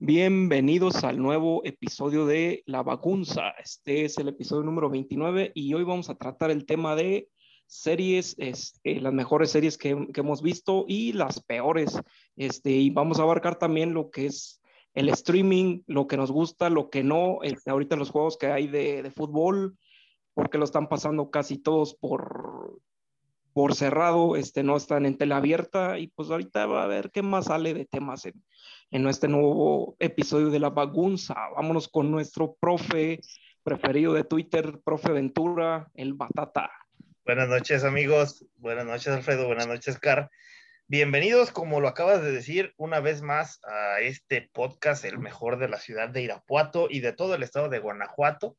Bienvenidos al nuevo episodio de La Vacunza. Este es el episodio número 29 y hoy vamos a tratar el tema de series, este, las mejores series que, hemos visto y las peores. Este, y vamos a abarcar también lo que es el streaming, lo que nos gusta, lo que no. Este, ahorita los juegos que hay de, de fútbol, porque lo están pasando casi todos por, por cerrado, este, no están en tela abierta y pues ahorita va a ver qué más sale de temas en, en este nuevo episodio de La Bagunza. Vámonos con nuestro profe preferido de Twitter, profe Ventura, el Batata. Buenas noches amigos, buenas noches Alfredo, buenas noches Car. Bienvenidos, como lo acabas de decir, una vez más a este podcast, el mejor de la ciudad de Irapuato y de todo el estado de Guanajuato,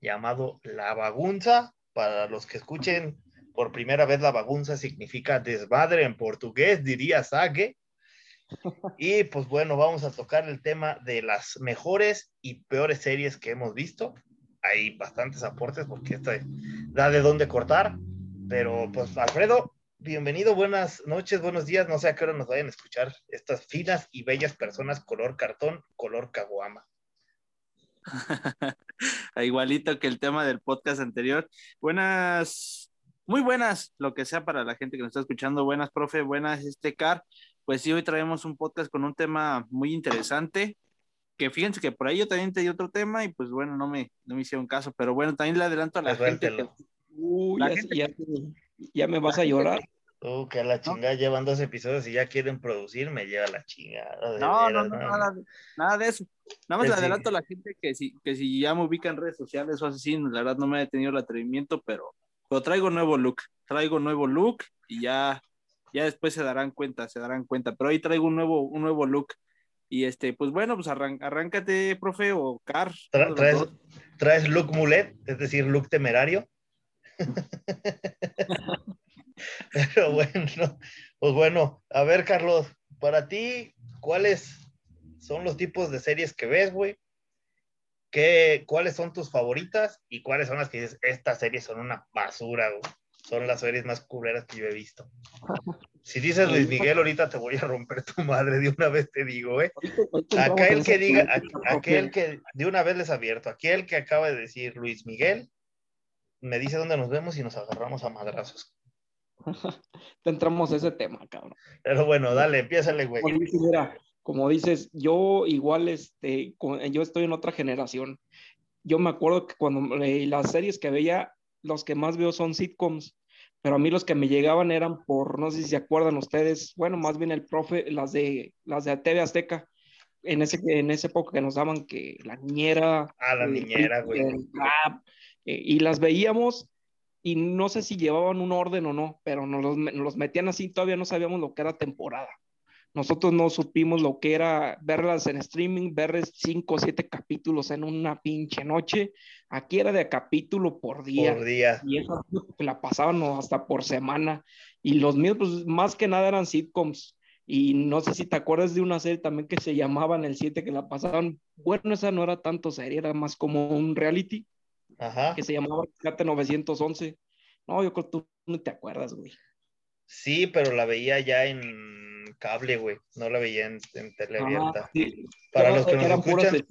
llamado La Bagunza. Para los que escuchen por primera vez la bagunza significa desmadre en portugués, diría Sage. Y pues bueno, vamos a tocar el tema de las mejores y peores series que hemos visto. Hay bastantes aportes porque esto da de dónde cortar. Pero pues Alfredo, bienvenido, buenas noches, buenos días. No sé a qué hora nos vayan a escuchar estas finas y bellas personas color cartón, color caguama. Igualito que el tema del podcast anterior. Buenas muy buenas, lo que sea para la gente que nos está escuchando. Buenas, profe, buenas, este Car. Pues sí, hoy traemos un podcast con un tema muy interesante. Que fíjense que por ahí yo también te di otro tema y pues bueno, no me, no me hicieron caso, pero bueno, también le adelanto a la gente. ya, me vas a llorar. Uh, que a la chingada llevan dos episodios y ya quieren producir, me lleva la chingada. No, no, no, nada, nada, de eso. Nada más le adelanto a la gente que si, que si ya me ubica en redes sociales o así, la verdad no me he tenido el atrevimiento, pero pero traigo nuevo look, traigo nuevo look y ya, ya después se darán cuenta, se darán cuenta, pero ahí traigo un nuevo, un nuevo look. Y este, pues bueno, pues arráncate, profe, o Car. traes, traes look mulet, es decir, look temerario. Pero bueno, pues bueno, a ver, Carlos, para ti, ¿cuáles son los tipos de series que ves, güey? ¿Cuáles son tus favoritas y cuáles son las que dices, estas series son una basura, son las series más culeras que yo he visto? Si dices Luis Miguel, ahorita te voy a romper tu madre, de una vez te digo, ¿eh? Aquel que diga, aquel que de una vez les abierto, aquel que acaba de decir Luis Miguel, me dice dónde nos vemos y nos agarramos a madrazos. Te entramos a ese tema, cabrón. Pero bueno, dale, empiézale, güey como dices, yo igual, este, yo estoy en otra generación. Yo me acuerdo que cuando las series que veía, los que más veo son sitcoms, pero a mí los que me llegaban eran por, no sé si se acuerdan ustedes, bueno, más bien el profe, las de, las de TV Azteca, en ese, en esa época que nos daban que la niñera. Ah, la niñera, güey. Eh, y las veíamos y no sé si llevaban un orden o no, pero nos los, nos los metían así, todavía no sabíamos lo que era temporada. Nosotros no supimos lo que era verlas en streaming, ver cinco o siete capítulos en una pinche noche. Aquí era de capítulo por día. Por día. Y eso la pasaban hasta por semana. Y los míos, pues más que nada eran sitcoms. Y no sé si te acuerdas de una serie también que se llamaba en el 7 que la pasaban. Bueno, esa no era tanto serie, era más como un reality. Ajá. Que se llamaba Rescate 911. No, yo creo que tú no te acuerdas, güey. Sí, pero la veía ya en cable, güey. No la veía en, en tele abierta. Para los que nos escuchan.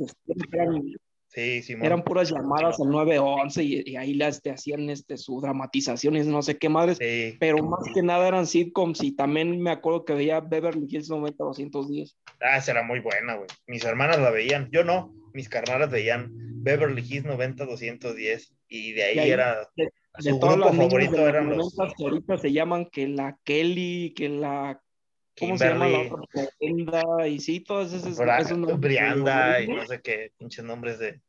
eran, sí, eran puras llamadas al 911 y, y ahí las te hacían este, su dramatizaciones, no sé qué madres. Pero más que nada eran sitcoms y también me acuerdo que veía Beverly Hills 90-210. Ah, esa era muy buena, güey. Mis hermanas la veían. Yo no. Mis carnalas veían Beverly Hills 90-210 y de ahí, era. De, su grupo favorito eran los. ahorita se llaman que la Kelly, que la ¿Cómo se llama la otra? Y sí, todas esas. Brianda y no sé qué, pinches nombres de.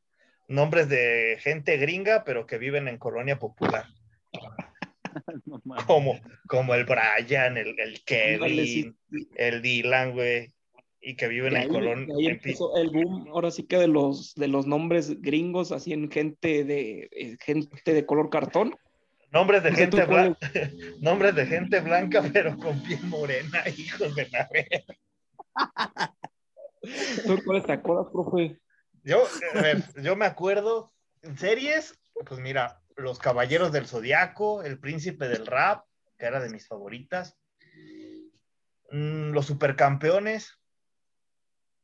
Nombres de gente gringa, pero que viven en colonia popular. como, como el Brian, el, el Kevin, el Dylan, güey, y que viven en Colón. Ahí empezó el boom, ahora sí que de los, de los nombres gringos, así en gente de, eh, gente de color cartón. Nombres de gente blanca, nombres de gente blanca, pero con piel morena, hijos de la ¿Tú cuáles te acuerdas, profe? Yo, a ver, yo me acuerdo, en series, pues mira, Los Caballeros del Zodiaco, El Príncipe del Rap, que era de mis favoritas. Mm, los Supercampeones,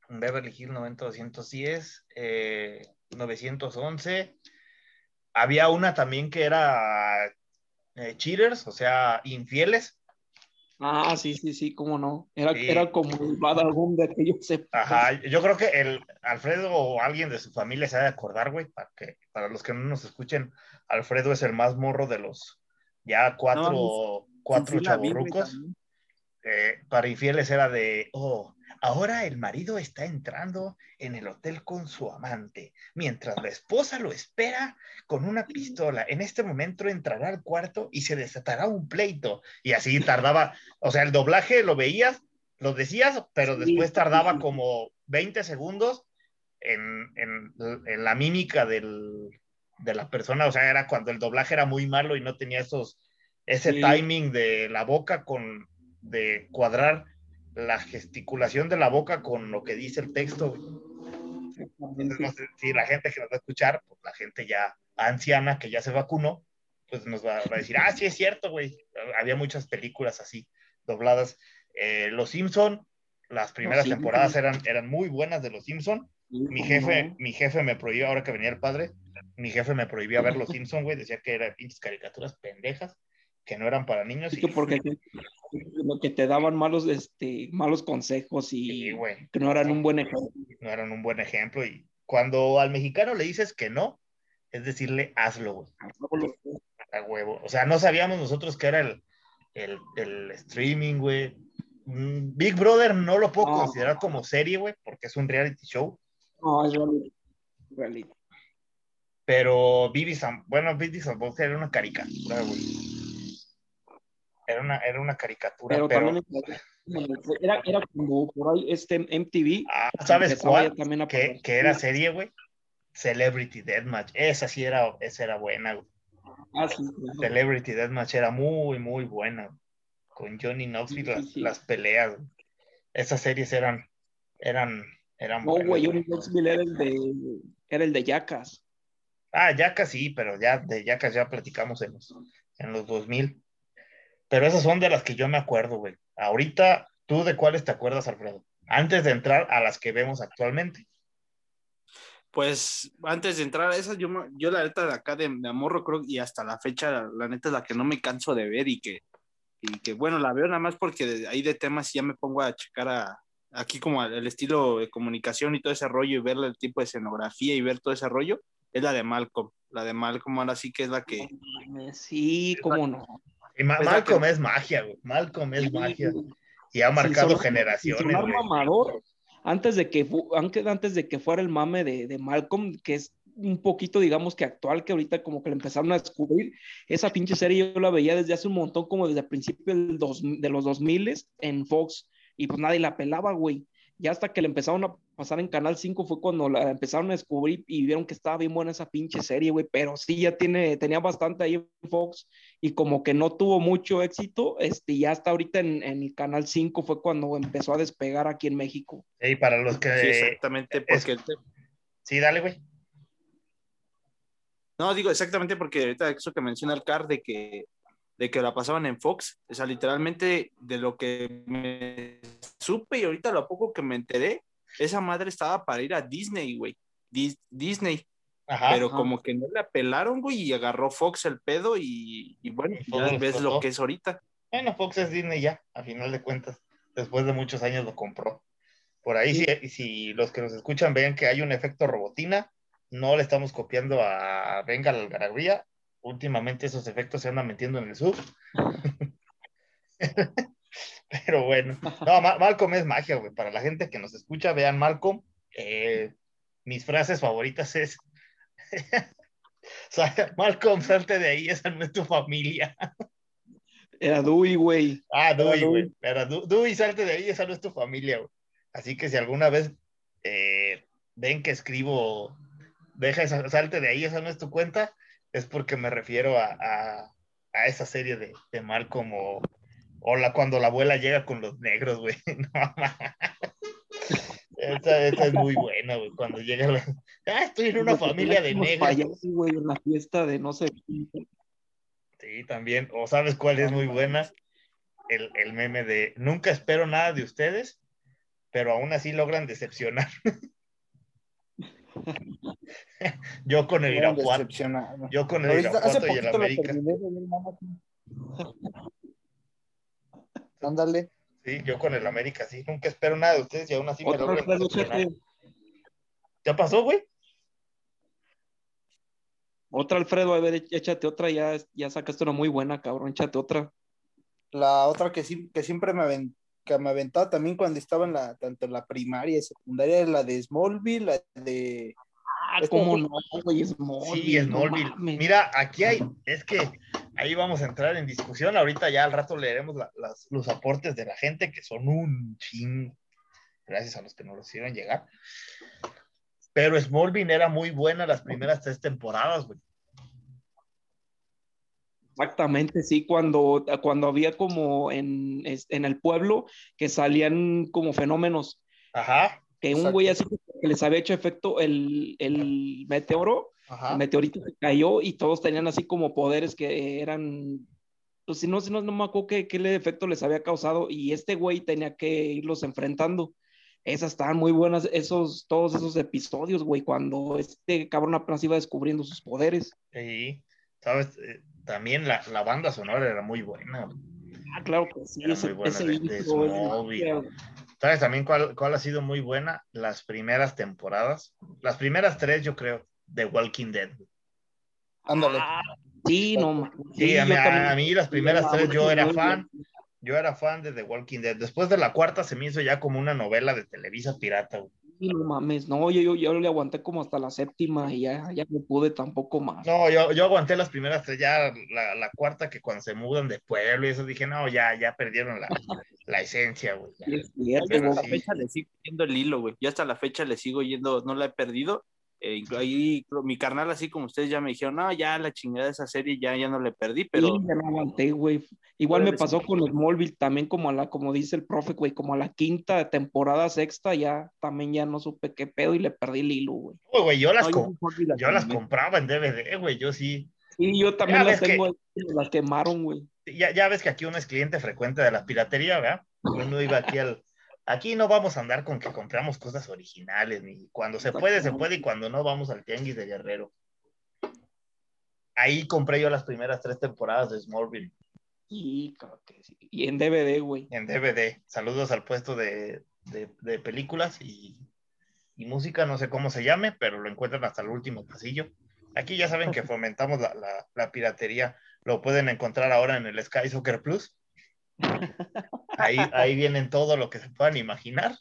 Beverly Hills 90210, eh, 911. Había una también que era eh, Cheaters, o sea, infieles. Ah, sí, sí, sí, cómo no. Era, era como el algún de aquellos Ajá, yo creo que el Alfredo o alguien de su familia se ha de acordar, güey, para, que, para los que no nos escuchen, Alfredo es el más morro de los ya cuatro, cuatro chaburrucos. Eh, para infieles era de, oh, Ahora el marido está entrando en el hotel con su amante, mientras la esposa lo espera con una pistola. En este momento entrará al cuarto y se desatará un pleito. Y así tardaba, o sea, el doblaje lo veías, lo decías, pero después tardaba como 20 segundos en, la mímica de la persona. O sea, era cuando el doblaje era muy malo y no tenía esos, ese timing de la boca con de cuadrar la gesticulación de la boca con lo que dice el texto. si la gente que nos va a escuchar, pues la gente ya anciana que ya se vacunó, pues nos va, a decir, ah, sí es cierto, güey. Había muchas películas así, dobladas. Eh, los Simpson, las primeras temporadas eran, eran muy buenas de Los Simpson. Mi jefe, mi jefe me prohibió, ahora que venía el padre, mi jefe me prohibía ver Los Simpson, güey. Decía que eran pinches caricaturas pendejas que no eran para niños. y, porque lo que te daban malos, este, malos consejos y que no eran un buen ejemplo. No eran un buen ejemplo. Y cuando al mexicano le dices que no, es decirle hazlo, A huevo. O sea, no sabíamos nosotros que era el, el, streaming, güey. Mm, Big Brother no lo puedo considerar como serie, güey, porque es un reality show. No, es reality. Pero Vivi bueno, Vivi era una caricatura, güey era una, era una caricatura. Pero, También era, era, como por ahí este MTV. Ah, ¿sabes cuál? que, que, era serie, güey. Celebrity Deathmatch. Esa sí era, esa era buena, güey. Ah, sí, Celebrity Deathmatch era muy, muy buena. Con Johnny Knoxville, las, peleas. Esas series eran, eran, eran No, güey, Johnny Knoxville era el de, era el de Yacas. Ah, Yacas sí, pero ya de Yacas ya platicamos en los, en los 2000. Pero esas son de las que yo me acuerdo, güey. Ahorita, ¿tú de cuáles te acuerdas, Alfredo? Antes de entrar a las que vemos actualmente. Pues antes de entrar a esas, yo, yo la neta de acá de, de Amorro creo y hasta la fecha, la, neta es la que no me canso de ver y que, y que bueno, la veo nada más porque ahí de temas ya me pongo a checar a, aquí como el estilo de comunicación y todo ese rollo y ver el tipo de escenografía y ver todo ese rollo, es la de Malcolm. La de Malcolm ahora sí que es la que... Sí, cómo no. Y pues Malcolm es magia, güey. Malcolm es magia. Y ha marcado generaciones. antes de que antes de que fuera el mame de, de, Malcolm, que es un poquito, digamos que actual, que ahorita como que le empezaron a descubrir, esa pinche serie yo la veía desde hace un montón, como desde el principio del dos, de los 2000 en Fox, y pues nadie la pelaba, güey. Ya hasta que le empezaron a pasar en Canal 5 fue cuando la empezaron a descubrir y vieron que estaba bien buena esa pinche serie, güey. Pero sí, ya tiene, tenía bastante ahí en Fox y como que no tuvo mucho éxito, este, ya hasta ahorita en, en el Canal 5 fue cuando empezó a despegar aquí en México. Y para los que... Sí, exactamente, porque... Sí, dale, güey. No, digo exactamente porque ahorita eso que menciona el CAR de que de que la pasaban en Fox. O sea, literalmente de lo que me supe y ahorita lo poco que me enteré, esa madre estaba para ir a Disney, güey. Disney. pero como que no le apelaron, güey, y agarró Fox el pedo y, bueno, ya ves lo que es ahorita. Bueno, Fox es Disney ya, a final de cuentas. Después de muchos años lo compró. Por ahí, si, si los que nos escuchan vean que hay un efecto robotina, no le estamos copiando a Venga la Algarabía, últimamente esos efectos se andan metiendo en el sub. Pero bueno, no, Malcolm es magia, güey. Para la gente que nos escucha, vean Malcolm. Eh, mis frases favoritas es, Malcolm, salte de ahí, esa no es tu familia. Era Dewey, güey. Ah, Dewey, güey. Era Dewey, salte de ahí, esa no es tu familia, güey. Así que si alguna vez eh, ven que escribo, deja esa, salte de ahí, esa no es tu cuenta, es porque me refiero a, esa serie de, de Malcolm o, la, cuando la abuela llega con los negros, güey. No, esta, es muy buena, güey. Cuando llega la... Ah, estoy en una familia de negros. güey, en la fiesta de no sé. Sí, también. O sabes cuál es muy buena. El, el meme de nunca espero nada de ustedes, pero aún así logran decepcionar. yo con el Irapuato. Yo con el Irapuato y el América. Ándale. Sí, yo con el América, sí. Nunca espero nada de ustedes y aún así me decepcionar. ¿Ya pasó, güey? Otra, Alfredo, a ver, échate otra, ya, ya sacaste una muy buena, cabrón, échate otra. La otra que, sí, que siempre me, que me aventaba también cuando estaba en la, tanto en la primaria y secundaria, la de Smallville, la de... Ah, ¿cómo no, güey? Smallville. Sí, Smallville. Mira, aquí hay, es que ahí vamos a entrar en discusión, ahorita ya al rato leeremos los aportes de la gente, que son un ching, gracias a los que nos los hicieron llegar. Pero Smallville era muy buena las primeras tres temporadas, güey. Exactamente, sí, cuando, cuando había como en, en el pueblo que salían como fenómenos. Ajá. Que un güey así que les había hecho efecto el, el meteoro, el meteorito que cayó y todos tenían así como poderes que eran, pues si no, si no, no me acuerdo qué, qué efecto les había causado y este güey tenía que irlos enfrentando. Esas estaban muy buenas, esos, todos esos episodios, güey, cuando este cabrón apenas iba descubriendo sus poderes. Sí, sabes, eh, también la, la, banda sonora era muy buena. Ah, claro que sí. Era muy buena ¿Sabes también cuál, cuál, ha sido muy buena? Las primeras temporadas. Las primeras tres, yo creo, de Walking Dead. Ándale. Ah, sí, no. Sí, a, mí, a, mí, las primeras tres yo era fan. Yo era fan de The Walking Dead. Después de la cuarta se me hizo ya como una novela de Televisa pirata. Güey no mames, no, yo, yo, yo, le aguanté como hasta la séptima y ya, ya no pude tampoco más. No, yo, yo aguanté las primeras tres, ya la, la, cuarta que cuando se mudan de pueblo y eso dije, no, ya, ya perdieron la, la esencia, güey. Sí, hasta la fecha le sigo yendo el hilo, güey. Yo hasta la fecha le sigo yendo, no la he perdido eh, ahí mi carnal, así como ustedes ya me dijeron, no, ya la chingada de esa serie ya, ya no le perdí, pero. Sí, ya no aguanté, güey. Igual me pasó con Smallville, también como a la, como dice el profe, güey, como a la quinta temporada, sexta, ya también ya no supe qué pedo y le perdí el hilo, güey. güey, yo las, yo las compraba en DVD, güey, yo sí. Sí, yo también las tengo, las quemaron, güey. Ya, ya ves que aquí uno es cliente frecuente de la piratería, ¿verdad? Uno iba aquí al, Aquí no vamos a andar con que compramos cosas originales, ni cuando se puede, se puede, y cuando no, vamos al Tianguis de Guerrero. Ahí compré yo las primeras tres temporadas de Smallville. Y, y en DVD, güey. En DVD. Saludos al puesto de, películas y, música, no sé cómo se llame, pero lo encuentran hasta el último pasillo. Aquí ya saben que fomentamos la, la piratería. Lo pueden encontrar ahora en el Sky Soccer Plus. Ahí, ahí vienen todo lo que se puedan imaginar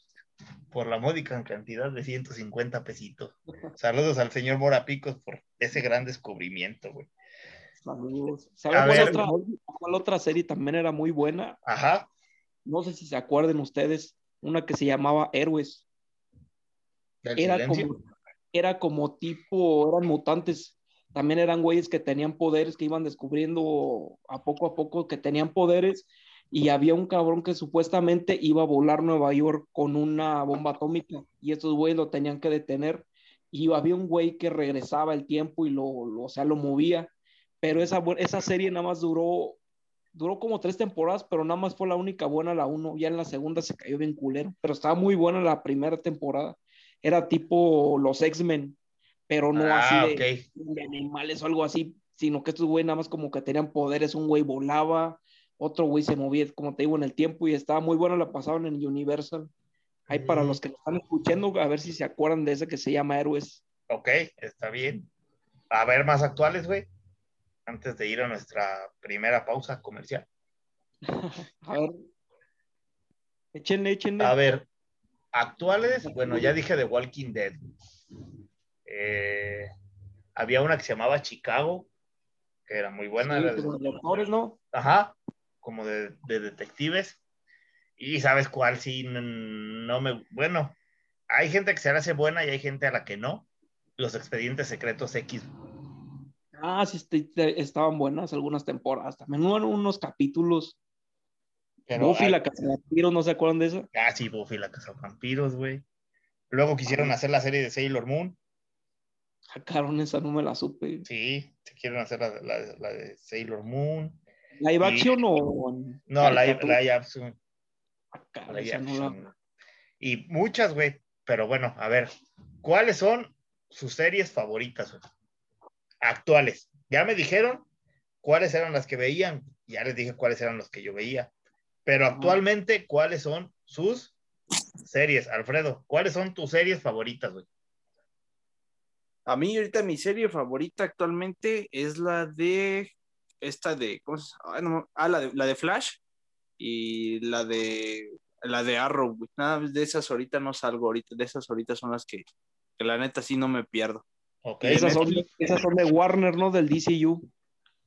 por la módica cantidad de 150 pesitos. Saludos al señor Mora Picos por ese gran descubrimiento, güey. Saludos. ¿Sabes otra, cuál otra serie también era muy buena? Ajá. No sé si se acuerden ustedes, una que se llamaba Héroes. Era como, era como tipo, eran mutantes. También eran güeyes que tenían poderes, que iban descubriendo a poco a poco que tenían poderes y había un cabrón que supuestamente iba a volar Nueva York con una bomba atómica y estos güeyes lo tenían que detener y había un güey que regresaba el tiempo y lo, o sea, lo movía, pero esa, esa serie nada más duró, duró como tres temporadas, pero nada más fue la única buena la uno, ya en la segunda se cayó bien culero, pero estaba muy buena la primera temporada, era tipo los X-Men, pero no así ah, de, de, animales o algo así, sino que estos güeyes nada más como que tenían poderes, un güey volaba, otro güey se movía, como te digo, en el tiempo y estaba muy bueno, la pasaban en Universal. Ahí para los que están escuchando, a ver si se acuerdan de ese que se llama Héroes. Ok, está bien. A ver, más actuales, güey. Antes de ir a nuestra primera pausa comercial. a ver. Échenle, échenle. A ver, actuales, bueno, ya dije de Walking Dead. Eh, había una que se llamaba Chicago, que era muy buena. Sí, los ¿no? Ajá, como de, de detectives. Y sabes cuál sí no me. Bueno, hay gente que se hace buena y hay gente a la que no. Los expedientes secretos X. Ah, sí, este, estaban buenas algunas temporadas. También hubo unos capítulos. Buffy, la casa de vampiros, ¿no se acuerdan de eso? Ah, sí, Buffy, la casa de vampiros, güey. Luego quisieron hacer la serie de Sailor Moon. Sacaron esa, no me la supe. Sí, se quieren hacer la, la, de Sailor Moon. ¿Live action o.? No, live, live action. Ah, y muchas, güey. Pero bueno, a ver, ¿cuáles son sus series favoritas actuales? Ya me dijeron cuáles eran las que veían, ya les dije cuáles eran los que yo veía. Pero actualmente, ¿cuáles son sus series, Alfredo? ¿Cuáles son tus series favoritas, güey? A mí ahorita mi serie favorita actualmente es la de esta de ¿cómo se llama? Ah, la de la de Flash y la de la de Arrow, Nada de esas ahorita no salgo ahorita, de esas ahorita son las que, que la neta sí no me pierdo. Okay. Esas, son, esas son de Warner, ¿no? Del DCU.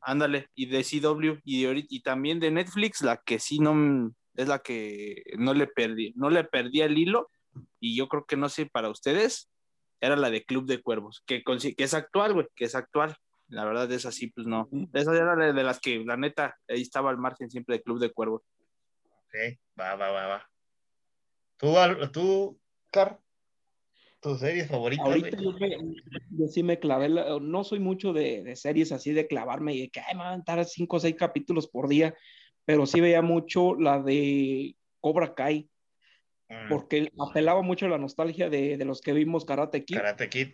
Ándale, y de CW, y, y también de Netflix, la que sí no es la que no le perdí, no le perdí el hilo, y yo creo que no sé para ustedes, era la de Club de Cuervos, que, que es actual, güey, que es actual. La verdad, es así, pues no. Esa era de las que, la neta, ahí estaba al margen siempre de Club de Cuervos. Ok, va, va, va, va. ¿Tú, tú Car? ¿Tu serie favorita? Ahorita yo, yo, sí me clavé, no soy mucho de, de, series así de clavarme y de que ay, me van a aventar cinco o seis capítulos por día, pero sí veía mucho la de Cobra Kai, mm. porque apelaba mucho a la nostalgia de, de los que vimos Karate Kid. Karate Kid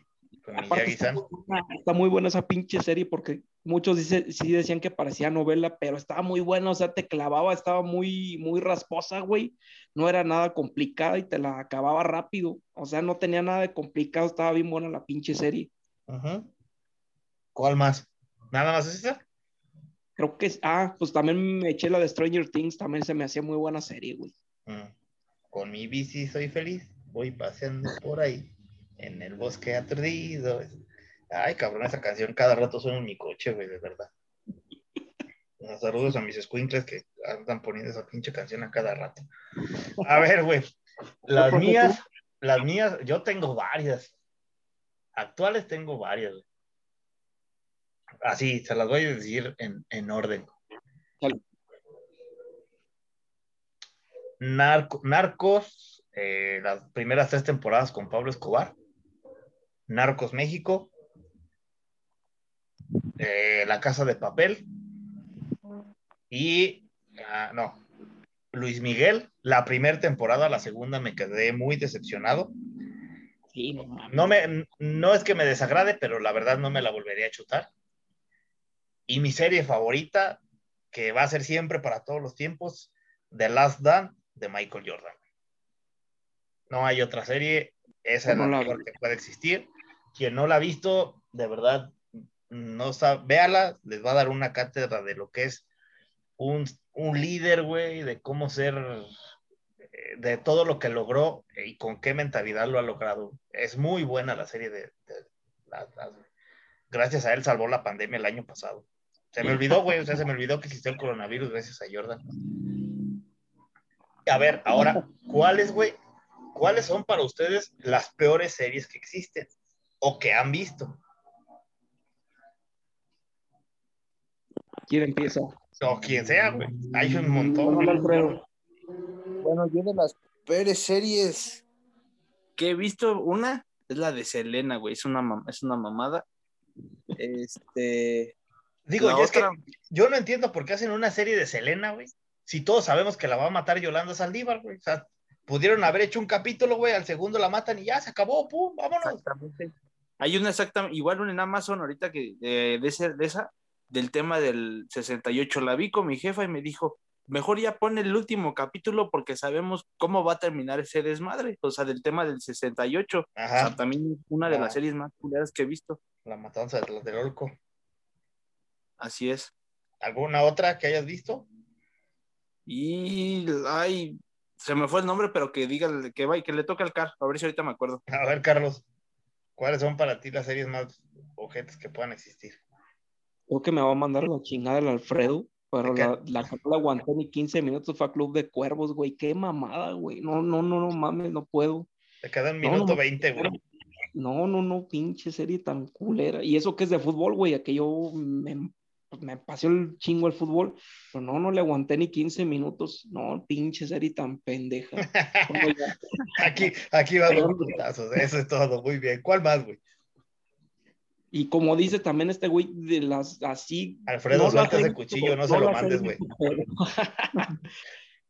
está, muy buena esa pinche serie porque muchos dice, sí decían que parecía novela, pero estaba muy buena, o sea, te clavaba, estaba muy, muy rasposa, güey. No era nada complicada y te la acababa rápido. O sea, no tenía nada de complicado, estaba bien buena la pinche serie. ¿Cuál más? ¿Nada más es esa? Creo que ah, pues también me eché la de Stranger Things, también se me hacía muy buena serie, güey. Mm. Con mi bici soy feliz, voy paseando por ahí en el bosque aturdido. Ay, cabrón, esa canción cada rato suena en mi coche, güey, de verdad. saludos a mis squinkles que andan poniendo esa pinche canción a cada rato. A ver, güey, las mías, las mías, yo tengo varias. Actuales tengo varias, güey. Así, se las voy a decir en, en orden. Narcos, eh, las primeras tres temporadas con Pablo Escobar. Narcos México, eh, La Casa de Papel y, ah, no, Luis Miguel, la primera temporada, la segunda me quedé muy decepcionado. no, me, no es que me desagrade, pero la verdad no me la volvería a chutar. Y mi serie favorita, que va a ser siempre para todos los tiempos, The Last Dance de Michael Jordan. No hay otra serie, esa es la mejor que puede existir. Quien no la ha visto, de verdad, no sabe, véala, les va a dar una cátedra de lo que es un, líder, güey, de cómo ser, eh, de todo lo que logró y con qué mentalidad lo ha logrado. Es muy buena la serie de, gracias a él salvó la pandemia el año pasado. Se me olvidó, güey, o sea, se me olvidó que existió el coronavirus gracias a Jordan. A ver, ahora, ¿cuáles, güey? ¿Cuáles son para ustedes las peores series que existen? O que han visto. ¿Quién empieza? O quien sea, güey. Hay un montón. Bueno, yo de las peores series que he visto, una es la de Selena, güey. Es una, es una mamada. Este. Digo, yo, es que yo no entiendo por qué hacen una serie de Selena, güey. Si todos sabemos que la va a matar Yolanda Saldívar, güey. O sea, pudieron haber hecho un capítulo, güey, al segundo la matan y ya se acabó, pum, vámonos. Exactamente. Hay una exacta, igual una en Amazon ahorita que de, ese, de esa, del tema del 68. La vi con mi jefa y me dijo, mejor ya pon el último capítulo porque sabemos cómo va a terminar ese desmadre. O sea, del tema del 68. Ajá. O sea, también una de las series más populares que he visto. La matanza de del Orco. Así es. ¿Alguna otra que hayas visto? Y ay, se me fue el nombre, pero que diga que va y que le toque al car, a ver si ahorita me acuerdo. A ver, Carlos. ¿Cuáles son para ti las series más objetos que puedan existir? Creo que me va a mandar la chingada el Alfredo, Pero ¿De la, la que no la aguanté ni 15 minutos fue a Club de Cuervos, güey. Qué mamada, güey. No, no, no, no mames, no puedo. Te queda un No, minuto no, 20, güey. No, no, no, pinche serie tan culera. Y eso que es de fútbol, güey, a que yo me, me paseó el chingo el fútbol, pero no, no le aguanté ni 15 minutos. No, pinche serie tan pendeja. Aquí, aquí van los putazos. Eso es todo. Muy bien. ¿Cuál más, güey? Y como dice también este güey, de las así. Alfredo, no suelta las he ese visto, cuchillo, no se lo mandes, güey. pero-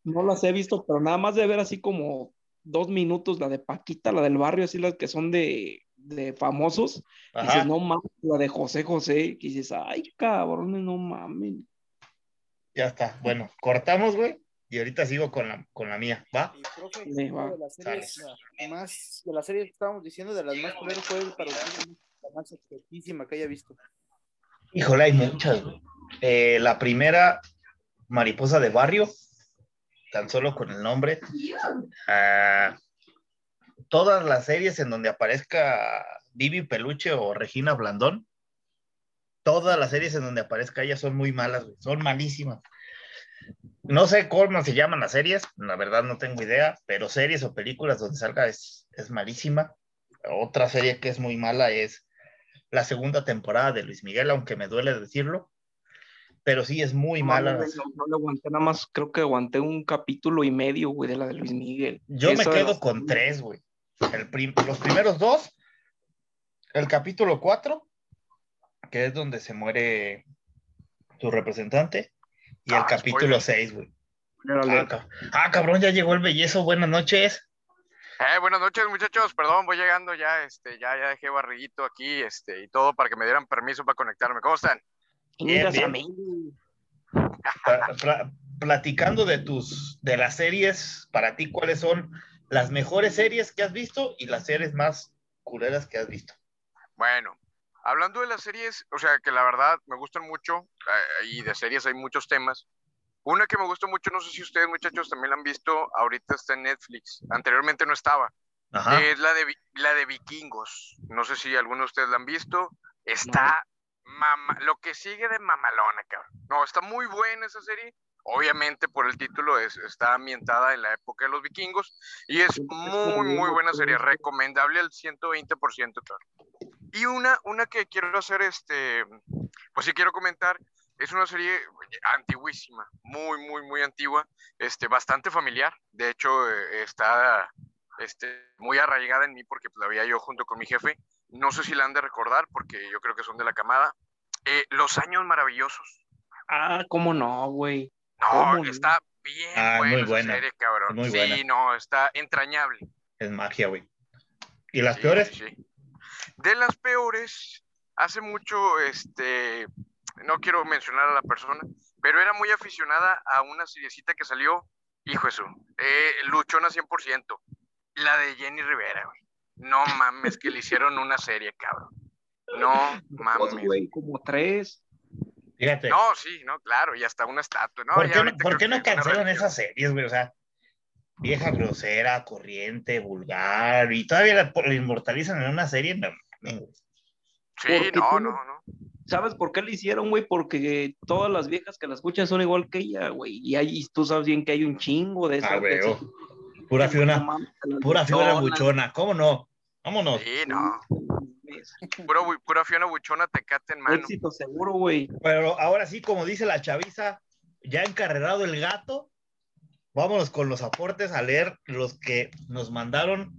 no las he visto, pero nada más de ver así como dos minutos, la de Paquita, la del barrio, así las que son de, de famosos. Y dices, Ajá. no mames, la de José José, que dices, ay, cabrones, no mames. Ya está. Bueno, cortamos, güey. Y ahorita sigo con la, con la mía. ¿Va? Y, profe, Sí, va. de las series más, de las series que estábamos diciendo, de las más culeras fue para usted la más expertísima que haya visto. Híjole, hay muchas, güey. Eh, la primera, Mariposa de Barrio, tan solo con el nombre. Ah, todas las series en donde aparezca Vivi Peluche o Regina Blandón, todas las series en donde aparezca ella son muy malas, güey, son malísimas. No sé cómo se llaman las series, la verdad no tengo idea, pero series o películas donde salga es, es malísima. Otra serie que es muy mala es la segunda temporada de Luis Miguel, aunque me duele decirlo, pero sí es muy No, mala. no, no, aguanté nada más, creo que aguanté un capítulo y medio, güey, de la de Luis Miguel. Yo me quedo las- con tres, güey. El prim- los primeros dos, el capítulo cuatro, que es donde se muere tu representante, y el Ah, capítulo spoiler. seis, güey. Órale. Ah, ah, cabrón, ya llegó el bellezo, buenas noches. Eh, buenas noches, muchachos. Perdón, voy llegando ya, este, ya, ya dejé barriguito aquí, este, y todo para que me dieran permiso para conectarme. ¿Cómo están? Bien, bien. a mí, güey. Pla- pla- platicando de tus, de las series, para ti, ¿cuáles son las mejores series que has visto y las series más culeras que has visto? Bueno, hablando de las series, o sea, que la verdad me gustan mucho, eh, y de series hay muchos temas. Una que me gusta mucho, no sé si ustedes, muchachos, también la han visto, ahorita está en Netflix. Anteriormente no estaba. Ajá. Es la de, la de Vikingos. No sé si alguno de ustedes la han visto. Está mama, lo que sigue de mamalona, cabrón. No, está muy buena esa serie. Obviamente por el título es, está ambientada en la época de los vikingos y es muy, muy buena serie, recomendable al 120%, cabrón. Y una, una que quiero hacer, este, pues sí quiero comentar, es una serie antiguísima, muy, muy, muy antigua, este, bastante familiar. De hecho, eh, está este, muy arraigada en mí porque pues, la veía yo junto con mi jefe. No sé si la han de recordar porque yo creo que son de la camada. Eh, Los años maravillosos. Ah, cómo no, güey. No, está bien Ah, buena muy buena. serie, cabrón. Muy sí, no, está entrañable. Es magia, güey. ¿Y las Sí, peores? sí. De las peores, hace mucho, este, no quiero mencionar a la persona, pero era muy aficionada a una seriecita que salió, hijo eso, eh, luchona 100%, la de Jenny Rivera, güey. No mames que le hicieron una serie, cabrón. No mames. como tres. Fíjate. No, sí, no, claro, y hasta una estatua, ¿no? ¿Por Ya qué, no, por qué no cancelan esas series, güey? O sea, vieja grosera, corriente, vulgar, y todavía la, la inmortalizan en una serie. No. Sí, Porque no, tú- no, no. ¿Sabes por qué le hicieron, güey? Porque todas las viejas que la escuchan son igual que ella, güey. Y ahí tú sabes bien que hay un chingo de esas. Ah, güey, esas- Pura Fiona, pura Fiona buchona. ¿Cómo no? Vámonos. Sí, no. Mames. Pura, Fiona Buchona tecate en mano. Éxito seguro, güey. Pero ahora sí, como dice la chaviza, ya encarrerado el gato, vámonos con los aportes a leer los que nos mandaron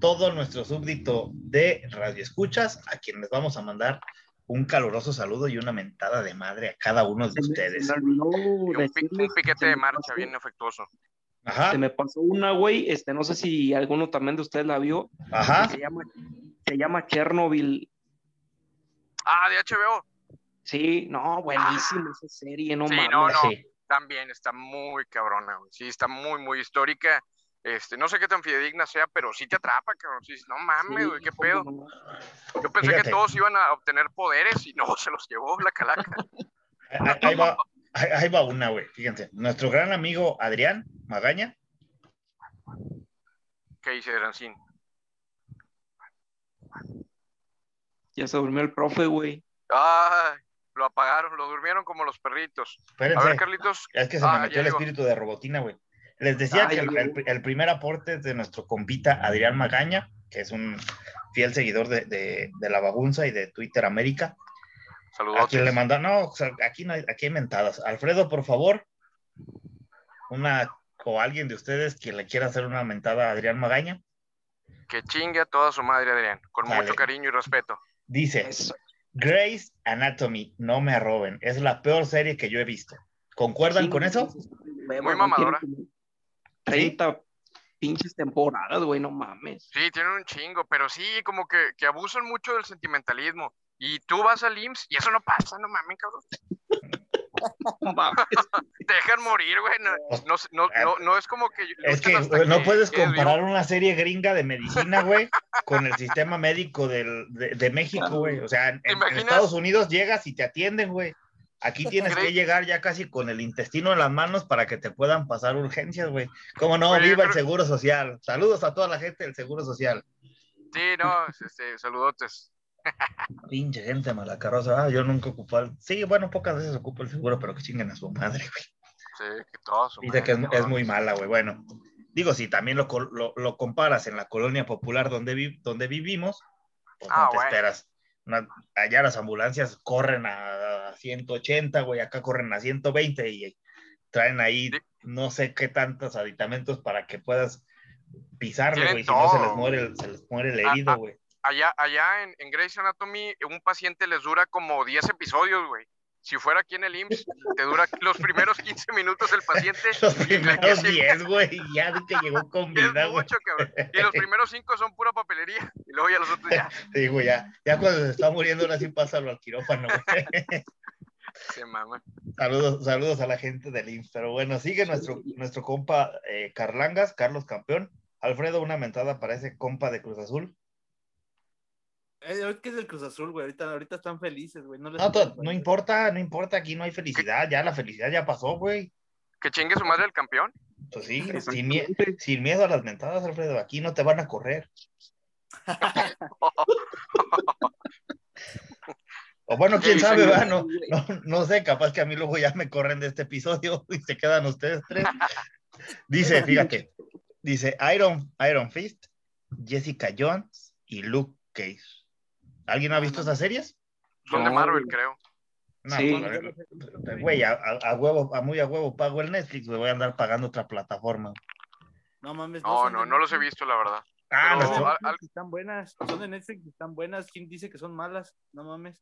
todo nuestro súbdito de Radio Escuchas, a quienes vamos a mandar un caluroso saludo y una mentada de madre a cada uno de ustedes. Un, piquete de marcha pasó- bien afectuoso. Ajá, Se me pasó una, güey. Este, no sé si alguno también de ustedes la vio. ajá. Se llama, se llama Chernobyl. Ah, de HBO. Sí, no, buenísima esa serie, no Sí, mames. no, no. Sí. También está muy cabrona, güey. Sí, está muy, muy histórica. Este, no sé qué tan fidedigna sea, pero sí te atrapa, cabrón. Sí, no mames, Sí, güey, qué pedo. no. Yo pensé Fíjate. que todos iban a obtener poderes y no, se los llevó la calaca. Ahí, va, ahí, va una, güey. Fíjense, nuestro gran amigo Adrián Magaña, ¿Qué dice Rancín? Ya se durmió el profe, güey. Ay, lo apagaron, lo durmieron como los perritos. Espérense, A ver, Carlitos. es que se Ah, me metió el espíritu de robotina, güey. Les decía Ah, que el, llegó. el- el primer aporte es de nuestro compita Adrián Magaña, que es un fiel seguidor de, de- de La Bagunza y de Twitter América. Saludos. A quien le manda, no, aquí, no hay, aquí hay mentadas. Alfredo, por favor, una o alguien de ustedes quien le quiera hacer una mentada a Adrián Magaña, Que chingue a toda su madre, Adrián. Con Dale. mucho cariño y respeto. dice. Grey's Anatomy, no me roben, es la peor serie que yo he visto. ¿Concuerdan con eso? Muy mamadora. 30 pinches temporadas, güey, no mames. Sí, tienen un chingo, pero sí, como que, que abusan mucho del sentimentalismo. Y tú vas al IMSS y eso no pasa, no mames, cabrón. Dejan morir, güey. No, no, no, no, no es como que. Es que no que puedes comparar una serie gringa de medicina, güey, con el sistema médico del- de, de México, güey. O sea, en? Estados Unidos llegas y te atienden, güey. Aquí tienes que llegar ya casi con el intestino en las manos para que te puedan pasar urgencias, güey. ¿Cómo no? Oye, Viva el Seguro Social. Saludos a toda la gente del Seguro Social. Sí, no, este, saludotes. Pinche gente mala carroza. Ah, yo nunca ocupo el... Sí, bueno, pocas veces ocupo el seguro, pero que chinguen a su madre, güey. Sí, que todo su Dice que es, muy mala, güey. Bueno, digo, si también lo, lo, lo comparas en la colonia popular donde, vi- donde vivimos, pues Ah, no te bueno. esperas. Una- allá las ambulancias corren a 180, güey, acá corren a 120 y traen ahí Sí. no sé qué tantos aditamentos para que puedas pisarle, güey, si no se les muere el, se les muere el Ah, herido, ah. güey. Allá, allá en, en Grey's Anatomy, un paciente les dura como 10 episodios, güey. Si fuera aquí en el IMSS, te dura los primeros 15 minutos el paciente. Los primeros sigue 10, güey, ya de que llegó con vida, güey. Y los primeros 5 son pura papelería. Y luego ya los otros ya Sí, güey, ya, ya cuando se está muriendo, ahora sí pásalo al quirófano, güey. se maman. Saludos, saludos a la gente del IMSS. Pero bueno, sigue nuestro, nuestro compa eh, Carlangas, Carlos Campeón. Alfredo, una mentada para ese compa de Cruz Azul. Eh, es que es el Cruz Azul, güey. Ahorita, ahorita están felices, güey. No, les No, importa, no importa, aquí no hay felicidad, ya la felicidad ya pasó, güey. Que chingue su madre el campeón. Pues sí, sin, mie- sin miedo a las mentadas, Alfredo, aquí no te van a correr. O bueno, quién Sí, sabe. No, no, no sé, capaz que a mí luego ya me corren de este episodio y se quedan ustedes tres. Dice, fíjate, dice Iron, Iron Fist, Jessica Jones y Luke Cage. ¿Alguien ha visto esas series? Son de No, Marvel, creo. No, Sí. pues, güey, a, huevo, a muy a huevo pago el Netflix, me voy a andar pagando otra plataforma. No mames. No, no, no los he visto, la verdad. Ah, Pero- de al- al- Están buenas. Son de Netflix, están buenas. ¿Quién dice que son malas? No mames.